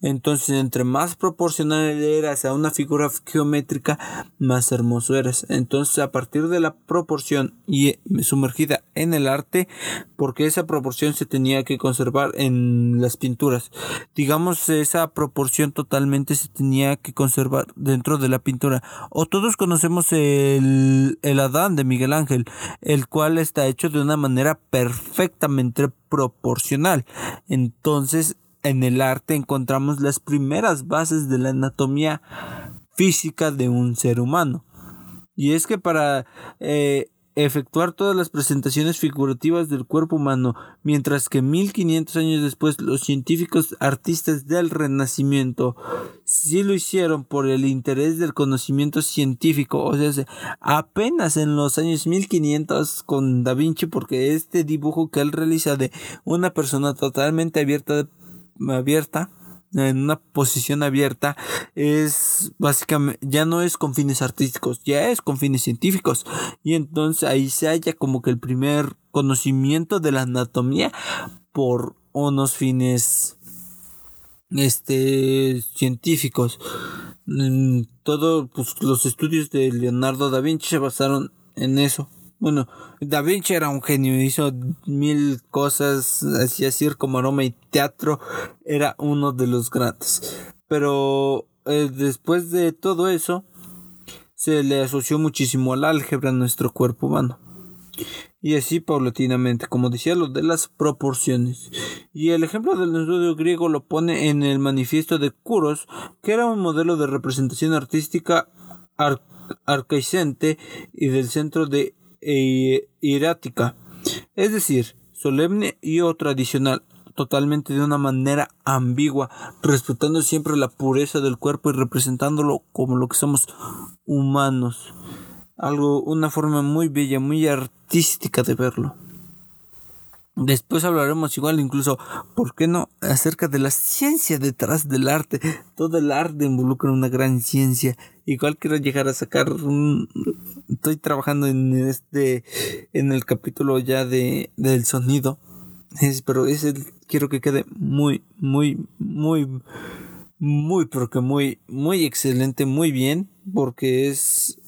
A: Entonces, entre más proporcional eras a una figura geométrica, más hermoso eras. Entonces, a partir de la proporción y eh, sumergida en el arte, porque esa proporción se tenía que conservar en las pinturas. Digamos, esa proporción totalmente se tenía que conservar dentro de la pintura. O todos conocemos el, el Adán de Miguel Ángel, el cual está hecho de una manera perfectamente proporcional. Entonces, en el arte encontramos las primeras bases de la anatomía física de un ser humano. Y es que para eh, efectuar todas las presentaciones figurativas del cuerpo humano, mientras que 1500 años después los científicos artistas del Renacimiento sí lo hicieron por el interés del conocimiento científico, o sea, apenas en los años 1500 con Da Vinci, porque este dibujo que él realiza de una persona totalmente abierta abierta en una posición abierta es básicamente ya no es con fines artísticos, ya es con fines científicos y entonces ahí se halla como que el primer conocimiento de la anatomía por unos fines este científicos. Todo pues, los estudios de Leonardo da Vinci se basaron en eso. Bueno, Da Vinci era un genio, hizo mil cosas, hacía circo, maroma y teatro, era uno de los grandes. Pero eh, después de todo eso, se le asoció muchísimo al álgebra en nuestro cuerpo humano. Y así paulatinamente, como decía, lo de las proporciones. Y el ejemplo del estudio griego lo pone en el manifiesto de Kuros, que era un modelo de representación artística arcaicente y del centro de e hierática, es decir, solemne y o tradicional, totalmente de una manera ambigua, respetando siempre la pureza del cuerpo y representándolo como lo que somos humanos. Algo, una forma muy bella, muy artística de verlo. Después hablaremos igual incluso, ¿por qué no?, acerca de la ciencia detrás del arte. Todo el arte involucra una gran ciencia. Igual quiero llegar a sacar un... Estoy trabajando en este... en el capítulo ya de, del sonido. Es, pero ese quiero que quede muy, muy, muy, muy, porque muy, muy excelente, muy bien, porque es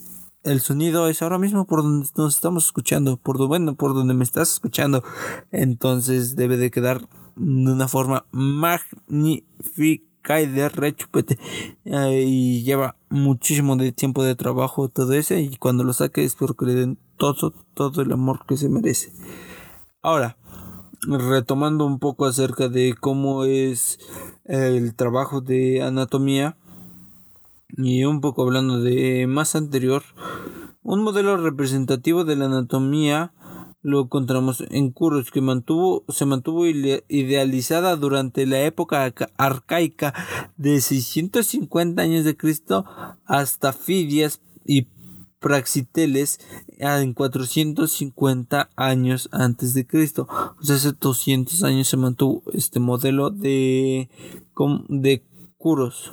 A: el sonido es ahora mismo por donde nos estamos escuchando, por bueno, por donde me estás escuchando. Entonces debe de quedar de una forma magnífica y de rechupete. Eh, y lleva muchísimo de tiempo de trabajo todo ese. Y cuando lo saque espero que le den todo, todo el amor que se merece. Ahora, retomando un poco acerca de cómo es el trabajo de anatomía y un poco hablando de más anterior, un modelo representativo de la anatomía lo encontramos en Kuros, que mantuvo, se mantuvo idealizada durante la época arcaica de 650 años de Cristo hasta Fidias y Praxiteles en 450 años antes de Cristo. O sea, hace 200 años se mantuvo este modelo de, de Kuros.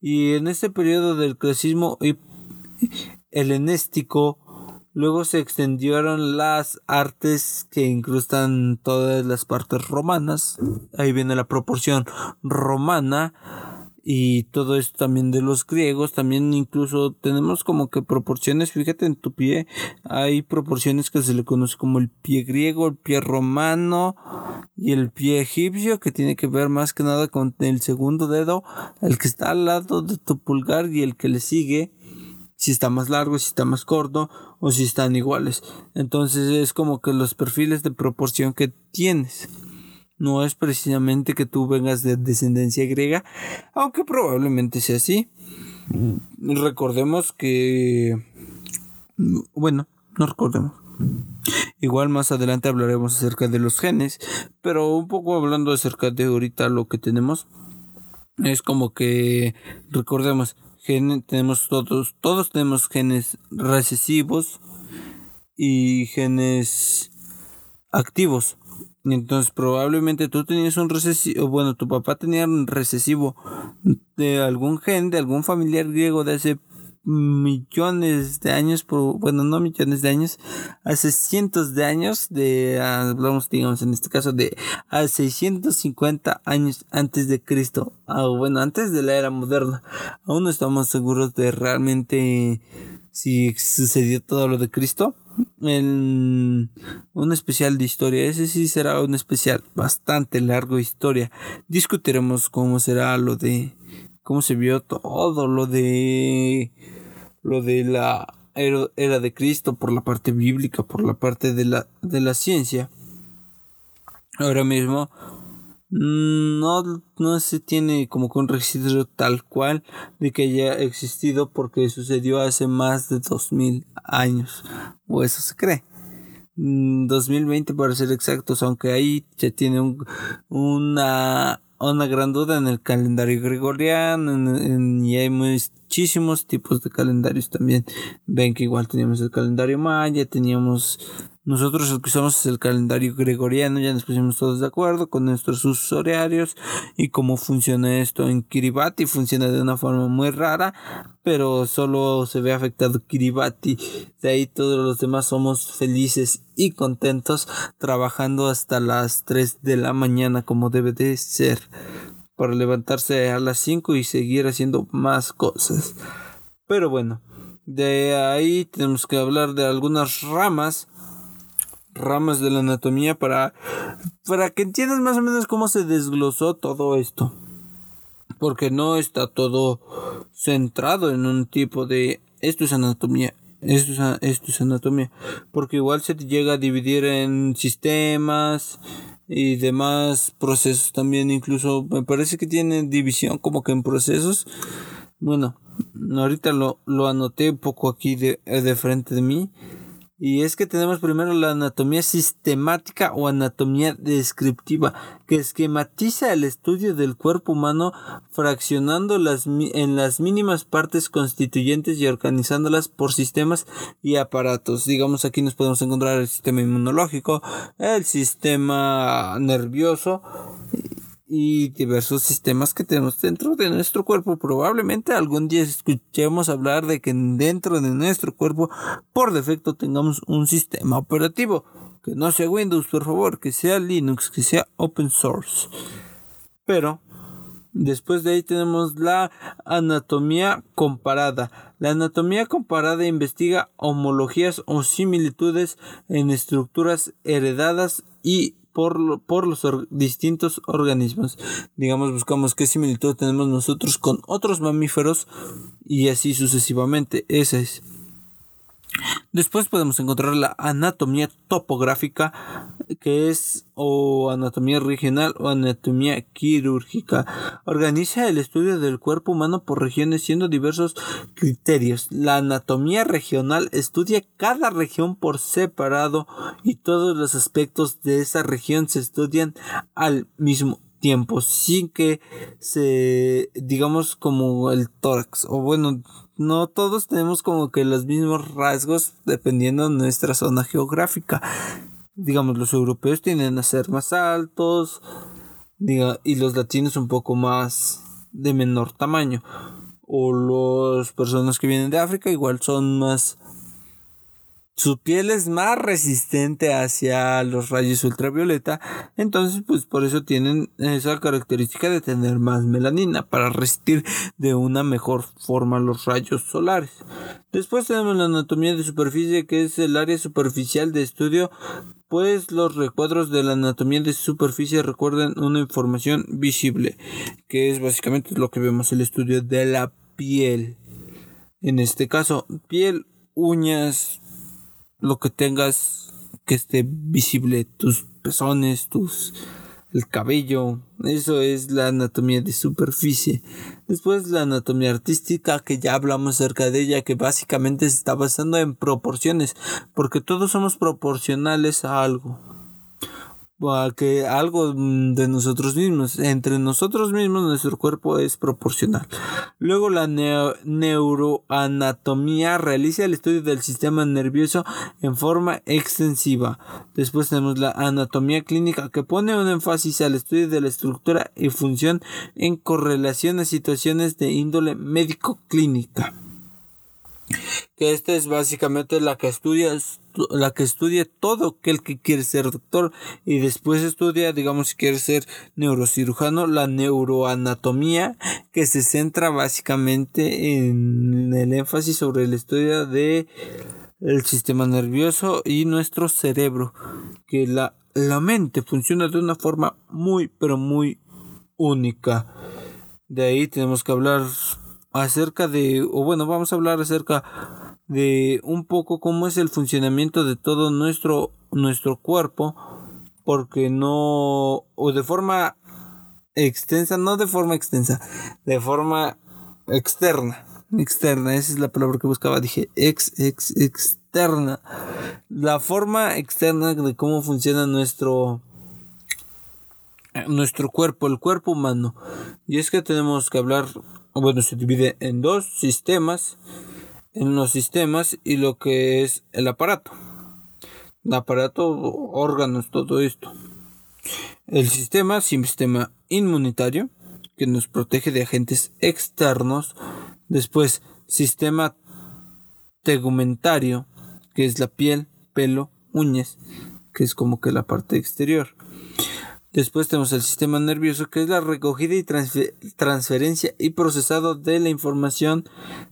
A: Y en este periodo del clasismo helenístico, luego se extendieron las artes que incrustan todas las partes romanas. Ahí viene la proporción romana y todo esto también de los griegos, también incluso tenemos como que proporciones, fíjate en tu pie, hay proporciones que se le conoce como el pie griego, el pie romano y el pie egipcio, que tiene que ver más que nada con el segundo dedo, el que está al lado de tu pulgar y el que le sigue, si está más largo, si está más corto o si están iguales. Entonces es como que los perfiles de proporción que tienes no es precisamente que tú vengas de descendencia griega, aunque probablemente sea así. Recordemos que... Bueno, no recordemos. Igual más adelante hablaremos acerca de los genes, pero un poco hablando acerca de ahorita lo que tenemos, es como que recordemos, tenemos todos, todos tenemos genes recesivos y genes activos. Entonces probablemente tú tenías un recesivo, bueno, tu papá tenía un recesivo de algún gen, de algún familiar griego de hace millones de años, bueno, no millones de años, hace cientos de años, de, hablamos, digamos, en este caso, de a 650 años antes de Cristo, ah, bueno, antes de la era moderna. Aún no estamos seguros de realmente si sucedió todo lo de Cristo un especial de historia. Ese sí será un especial bastante largo historia. Discutiremos cómo será lo de cómo se vio todo lo de lo de la era de Cristo por la parte bíblica, por la parte de la de la ciencia. Ahora mismo no, no se tiene como que un registro tal cual de que haya existido porque sucedió hace más de 2000 años, o eso se cree. 2020 mm, para ser exactos, aunque ahí ya tiene un, una, una gran duda en el calendario gregoriano y hay muchísimos tipos de calendarios también. Ven que igual teníamos el calendario maya, teníamos Nosotros usamos el calendario gregoriano, ya nos pusimos todos de acuerdo con nuestros usos horarios y cómo funciona esto en Kiribati. Funciona de una forma muy rara, pero solo se ve afectado Kiribati. De ahí todos los demás somos felices y contentos trabajando hasta las 3 de la mañana como debe de ser para levantarse a las 5 y seguir haciendo más cosas. Pero bueno, de ahí tenemos que hablar de algunas ramas ramas de la anatomía para para que entiendas más o menos cómo se desglosó todo esto. Porque no está todo centrado en un tipo de esto es anatomía, esto es, esto es anatomía, porque igual se llega a dividir en sistemas, y demás procesos también. Incluso me parece que tiene división como que en procesos. Bueno ahorita lo, lo anoté un poco aquí de, de frente de mí y es que tenemos primero la anatomía sistemática o anatomía descriptiva, que esquematiza el estudio del cuerpo humano fraccionando las, en las mínimas partes constituyentes y organizándolas por sistemas y aparatos. Digamos, aquí nos podemos encontrar el sistema inmunológico, el sistema nervioso, y diversos sistemas que tenemos dentro de nuestro cuerpo. Probablemente algún día escuchemos hablar de que dentro de nuestro cuerpo por defecto tengamos un sistema operativo. Que no sea Windows, por favor, que sea Linux, que sea open source. Pero Después de ahí tenemos la anatomía comparada. La anatomía comparada investiga homologías o similitudes en estructuras heredadas y por, por los distintos organismos. Digamos, buscamos qué similitud tenemos nosotros con otros mamíferos y así sucesivamente. Esa es. Después podemos encontrar la anatomía topográfica, que es o anatomía regional o anatomía quirúrgica. Organiza el estudio del cuerpo humano por regiones siendo diversos criterios. La anatomía regional estudia cada región por separado y todos los aspectos de esa región se estudian al mismo tiempo sin que se digamos como el tórax o bueno no todos tenemos como que los mismos rasgos dependiendo de nuestra zona geográfica. Digamos los europeos tienden a ser más altos y los latinos un poco más de menor tamaño. O las personas que vienen de África igual son más su piel es más resistente hacia los rayos ultravioleta, entonces pues por eso tienen esa característica de tener más melanina para resistir de una mejor forma los rayos solares. Después tenemos la anatomía de superficie que es el área superficial de estudio, pues los recuadros de la anatomía de superficie recuerdan una información visible, que es básicamente lo que vemos el estudio de la piel. En este caso, piel, uñas, lo que tengas que esté visible, tus pezones, tus el cabello, eso es la anatomía de superficie. Después la anatomía artística, que ya hablamos acerca de ella, que básicamente se está basando en proporciones, porque todos somos proporcionales a algo que algo mm, de nosotros mismos. Entre nosotros mismos nuestro cuerpo es proporcional. Luego la neuroanatomía realiza el estudio del sistema nervioso en forma extensiva. Después tenemos la anatomía clínica que pone un énfasis al estudio de la estructura y función en correlación a situaciones de índole médico-clínica que esta es básicamente la que estudia la que estudia todo aquel que quiere ser doctor y después estudia digamos si quiere ser neurocirujano la neuroanatomía que se centra básicamente en el énfasis sobre el estudio de el sistema nervioso y nuestro cerebro que la, la mente funciona de una forma muy pero muy única. De ahí tenemos que hablar acerca de, o bueno, vamos a hablar acerca de un poco cómo es el funcionamiento de todo nuestro, nuestro cuerpo, porque no, o de forma extensa, no de forma extensa, de forma externa, externa, esa es la palabra que buscaba, dije ex, ex, externa, la forma externa de cómo funciona nuestro, nuestro cuerpo, el cuerpo humano. Y es que tenemos que hablar bueno, se divide en dos sistemas, en los sistemas y lo que es el aparato. aparato, órganos, todo esto. El sistema, sistema inmunitario, que nos protege de agentes externos. Después, sistema tegumentario, que es la piel, pelo, uñas, que es como que la parte exterior. Después tenemos el sistema nervioso, que es la recogida y transferencia y procesado de la información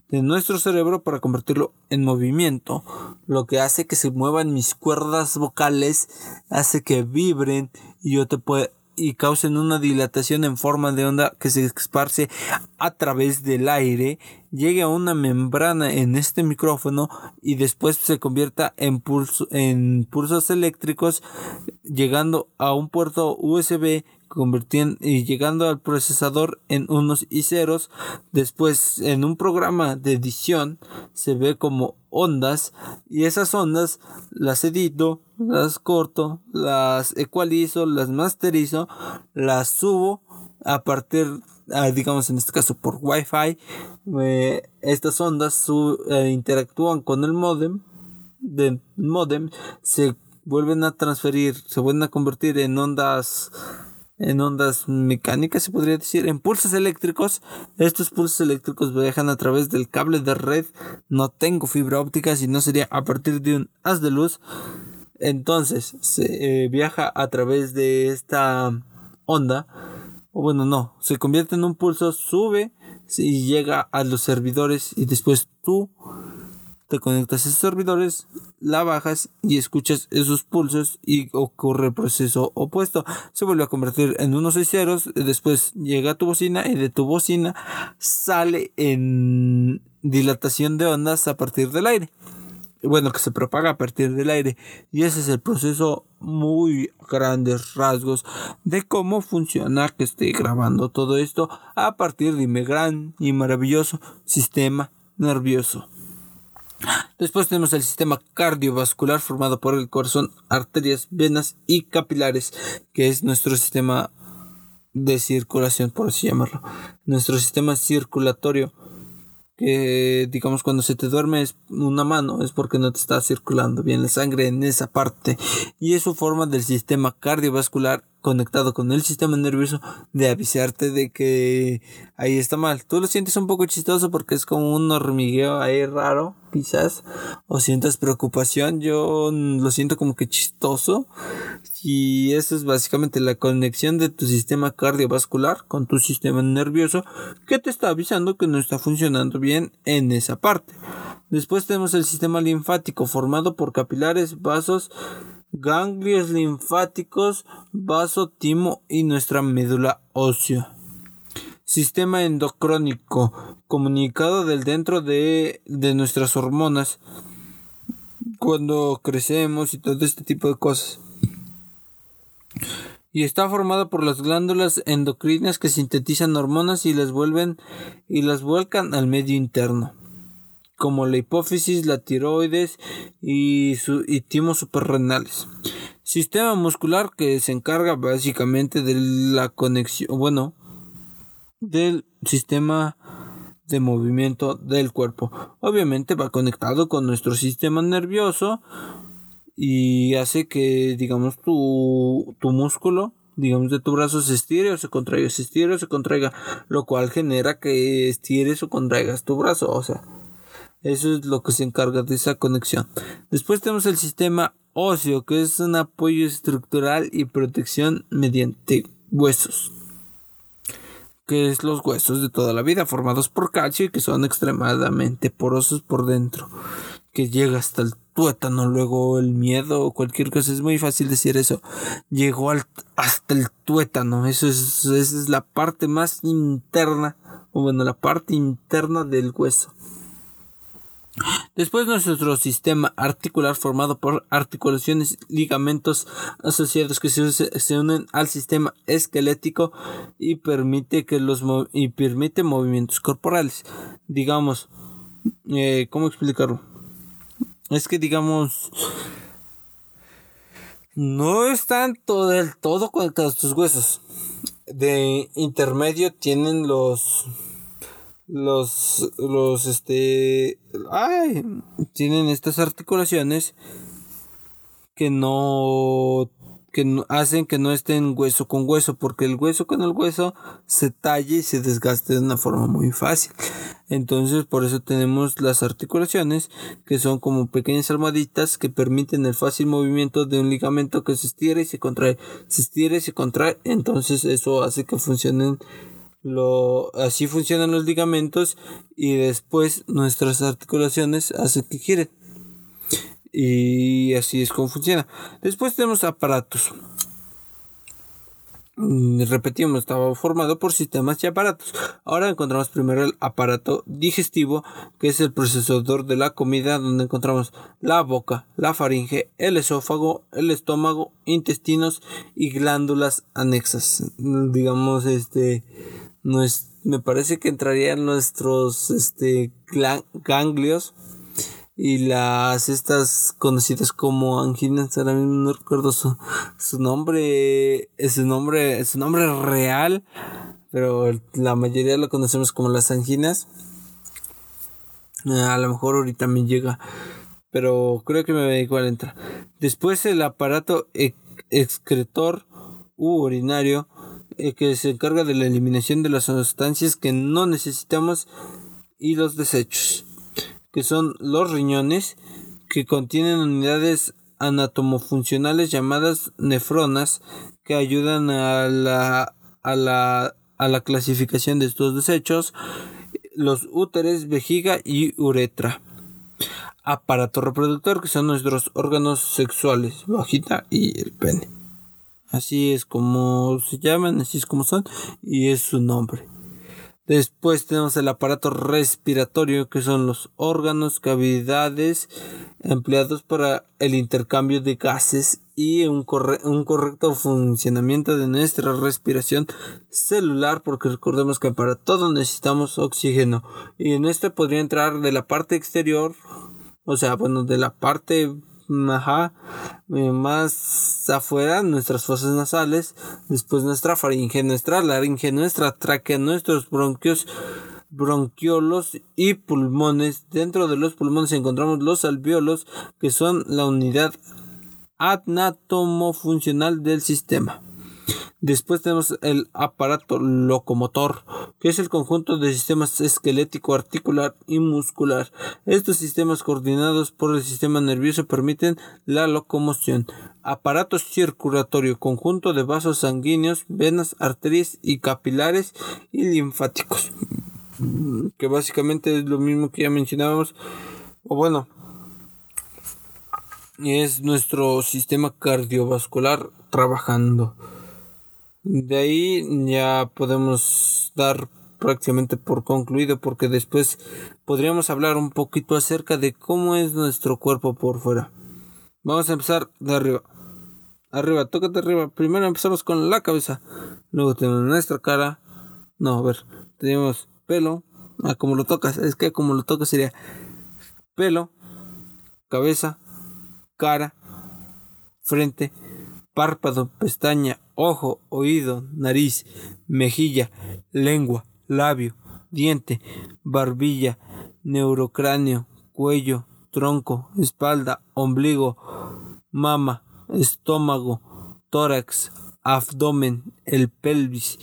A: de nuestro cerebro para convertirlo en movimiento. Lo que hace que se muevan mis cuerdas vocales, hace que vibren y yo te pueda y causen una dilatación en forma de onda que se esparce a través del aire, llegue a una membrana en este micrófono y después se convierta en, pulso, en pulsos eléctricos llegando a un puerto USB convirtiendo y llegando al procesador en unos y ceros. Después en un programa de edición se ve como ondas y esas ondas las edito, las corto, las ecualizo, las masterizo, las subo a partir digamos en este caso por wifi eh, estas ondas eh, interactúan con el modem del modem se vuelven a transferir se vuelven a convertir en ondas en ondas mecánicas, se podría decir, en pulsos eléctricos. Estos pulsos eléctricos viajan a través del cable de red. No tengo fibra óptica, si no sería a partir de un haz de luz. Entonces, se eh, viaja a través de esta onda. O bueno, no, se convierte en un pulso, sube y llega a los servidores y después tú te conectas a esos servidores, la bajas y escuchas esos pulsos y ocurre el proceso opuesto. Se vuelve a convertir en unos seis ceros, después llega a tu bocina y de tu bocina sale en dilatación de ondas a partir del aire. Bueno, que se propaga a partir del aire. Y ese es el proceso muy grandes rasgos de cómo funciona que esté grabando todo esto a partir de mi gran y maravilloso sistema nervioso. Después tenemos el sistema cardiovascular formado por el corazón, arterias, venas y capilares, que es nuestro sistema de circulación, por así llamarlo. Nuestro sistema circulatorio, que digamos cuando se te duerme es una mano, es porque no te está circulando bien la sangre en esa parte. Y eso forma del sistema cardiovascular conectado con el sistema nervioso de avisarte de que ahí está mal. Tú lo sientes un poco chistoso porque es como un hormigueo ahí raro, quizás, o sientas preocupación. Yo lo siento como que chistoso. Y eso es básicamente la conexión de tu sistema cardiovascular con tu sistema nervioso que te está avisando que no está funcionando bien en esa parte. Después tenemos el sistema linfático formado por capilares, vasos, ganglios linfáticos, vaso, timo y nuestra médula ósea. Sistema endocrónico, comunicado del dentro de, de nuestras hormonas cuando crecemos y todo este tipo de cosas. Y está formado por las glándulas endocrinas que sintetizan hormonas y las vuelven y las vuelcan al medio interno como la hipófisis, la tiroides y, su, y timos suprarrenales. Sistema muscular que se encarga básicamente de la conexión, bueno, del sistema de movimiento del cuerpo. Obviamente va conectado con nuestro sistema nervioso y hace que, digamos, tu, tu músculo digamos, de tu brazo se estire o se contraiga, se estire o se contraiga, lo cual genera que estires o contraigas tu brazo, o sea, eso es lo que se encarga de esa conexión. Después tenemos el sistema óseo, que es un apoyo estructural y protección mediante huesos. Que es los huesos de toda la vida, formados por calcio y que son extremadamente porosos por dentro. Que llega hasta el tuétano, luego el miedo o cualquier cosa. Es muy fácil decir eso. Llegó hasta el tuétano. Eso es, esa es la parte más interna, o bueno, la parte interna del hueso. Después nuestro sistema articular formado por articulaciones, ligamentos asociados que se, unen al sistema esquelético y permite que los y permite movimientos corporales. Digamos, eh, ¿cómo explicarlo? Es que digamos no están todo del todo conectados tus huesos. De intermedio tienen los los, los, este, ay, tienen estas articulaciones que no que hacen que no estén hueso con hueso, porque el hueso con el hueso se talle y se desgaste de una forma muy fácil. Entonces, por eso tenemos las articulaciones, que son como pequeñas almohaditas que permiten el fácil movimiento de un ligamento que se estira y se contrae, se estira y se contrae. Entonces, eso hace que funcionen lo así funcionan los ligamentos y después nuestras articulaciones hacen que giren. Y así es como funciona. Después tenemos aparatos. Mm, repetimos, estaba formado por sistemas y aparatos. Ahora encontramos primero el aparato digestivo, que es el procesador de la comida, donde encontramos la boca, la faringe, el esófago, el estómago, intestinos y glándulas anexas. Digamos, este, me parece que entrarían nuestros este, ganglios y las estas conocidas como anginas ahora mismo no recuerdo su, su nombre su nombre su nombre real pero la mayoría lo conocemos como las anginas. A lo mejor ahorita me llega pero creo que me igual entrar después el aparato excretor u urinario eh, que se encarga de la eliminación de las sustancias que no necesitamos y los desechos que son los riñones, que contienen unidades anatomofuncionales llamadas nefronas, que ayudan a la, a la, a la clasificación de estos desechos, los úteres, vejiga y uretra. Aparato reproductor, que son nuestros órganos sexuales, vagina y el pene. Así es como se llaman, así es como son, y es su nombre. Después tenemos el aparato respiratorio, que son los órganos, cavidades empleados para el intercambio de gases y un, un, correcto funcionamiento de nuestra respiración celular, porque recordemos que para todo necesitamos oxígeno. Y en este podría entrar de la parte exterior, o sea, bueno, de la parte Eh, más afuera, nuestras fosas nasales, después nuestra faringe, nuestra laringe, nuestra tráquea, nuestros bronquios, bronquiolos y pulmones. Dentro de los pulmones encontramos los alveolos, que son la unidad anatomofuncional del sistema. Después tenemos el aparato locomotor, que es el conjunto de sistemas esquelético, articular y muscular. Estos sistemas coordinados por el sistema nervioso permiten la locomoción. Aparato circulatorio, conjunto de vasos sanguíneos, venas, arterias y capilares y linfáticos. Que básicamente es lo mismo que ya mencionábamos. O bueno, es nuestro sistema cardiovascular trabajando. De ahí ya podemos dar prácticamente por concluido porque después podríamos hablar un poquito acerca de cómo es nuestro cuerpo por fuera. Vamos a empezar de arriba. Arriba, tócate arriba. Primero empezamos con la cabeza. Luego tenemos nuestra cara. No, a ver. Tenemos pelo. Ah, como lo tocas. Es que como lo tocas sería pelo, cabeza, cara, frente, párpado, pestaña, ojo, oído, nariz, mejilla, lengua, labio, diente, barbilla, neurocráneo, cuello, tronco, espalda, ombligo, mama, estómago, tórax, abdomen, el pelvis,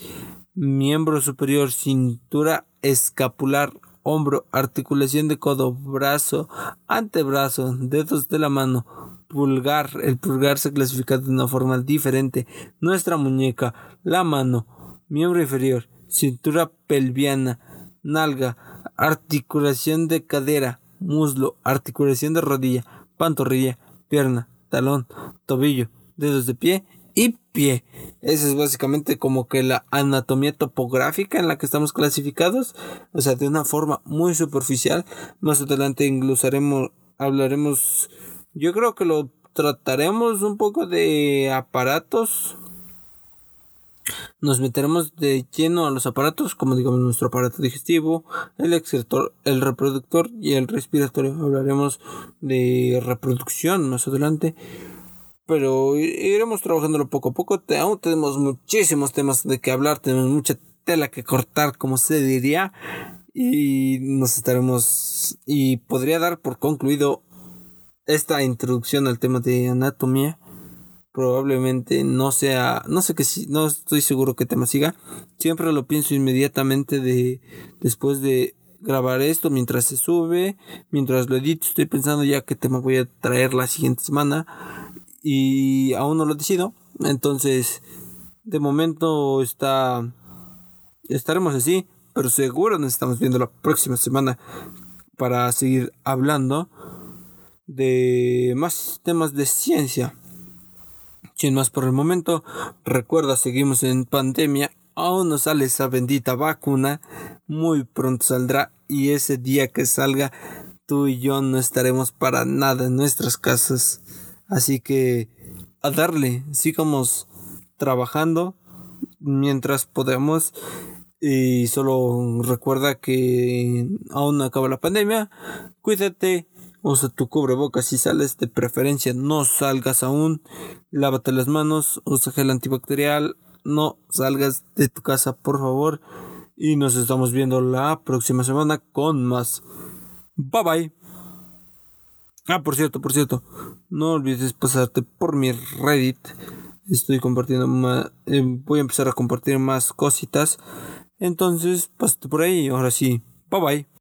A: miembro superior, cintura escapular, hombro, articulación de codo, brazo, antebrazo, dedos de la mano, pulgar. El pulgar se clasifica de una forma diferente. Nuestra muñeca, la mano, miembro inferior, cintura pelviana, nalga, articulación de cadera, muslo, articulación de rodilla, pantorrilla, pierna, talón, tobillo, dedos de pie y pie. Esa es básicamente como que la anatomía topográfica en la que estamos clasificados, o sea, de una forma muy superficial. Más adelante inglusaremos, hablaremos, yo creo que lo trataremos un poco de aparatos. Nos meteremos de lleno a los aparatos, como digamos nuestro aparato digestivo, el excretor, el reproductor y el respiratorio. Hablaremos de reproducción más adelante pero iremos trabajándolo poco a poco. Aún tenemos muchísimos temas de que hablar, tenemos mucha tela que cortar, como se diría, y nos estaremos y podría dar por concluido esta introducción al tema de anatomía probablemente no sea, no sé que si, no estoy seguro qué tema siga. Siempre lo pienso inmediatamente de después de grabar esto mientras se sube, mientras lo edito, estoy pensando ya qué tema voy a traer la siguiente semana y aún no lo decido. Entonces, de momento está estaremos así, pero seguro nos estamos viendo la próxima semana para seguir hablando de más temas de ciencia. Sin más por el momento, recuerda, seguimos en pandemia, aún no sale esa bendita vacuna, muy pronto saldrá y ese día que salga, tú y yo no estaremos para nada en nuestras casas. Así que a darle, sigamos trabajando mientras podemos. Y solo recuerda que aún no acaba la pandemia, cuídate Usa tu cubrebocas si sales, de preferencia no salgas aún. Lávate las manos, usa gel antibacterial. No salgas de tu casa, por favor. Y nos estamos viendo la próxima semana con más. Bye bye. Ah, por cierto, por cierto, no olvides pasarte por mi Reddit. Estoy compartiendo más. Eh, voy a empezar a compartir más cositas. Entonces, pásate por ahí. Ahora sí, bye bye.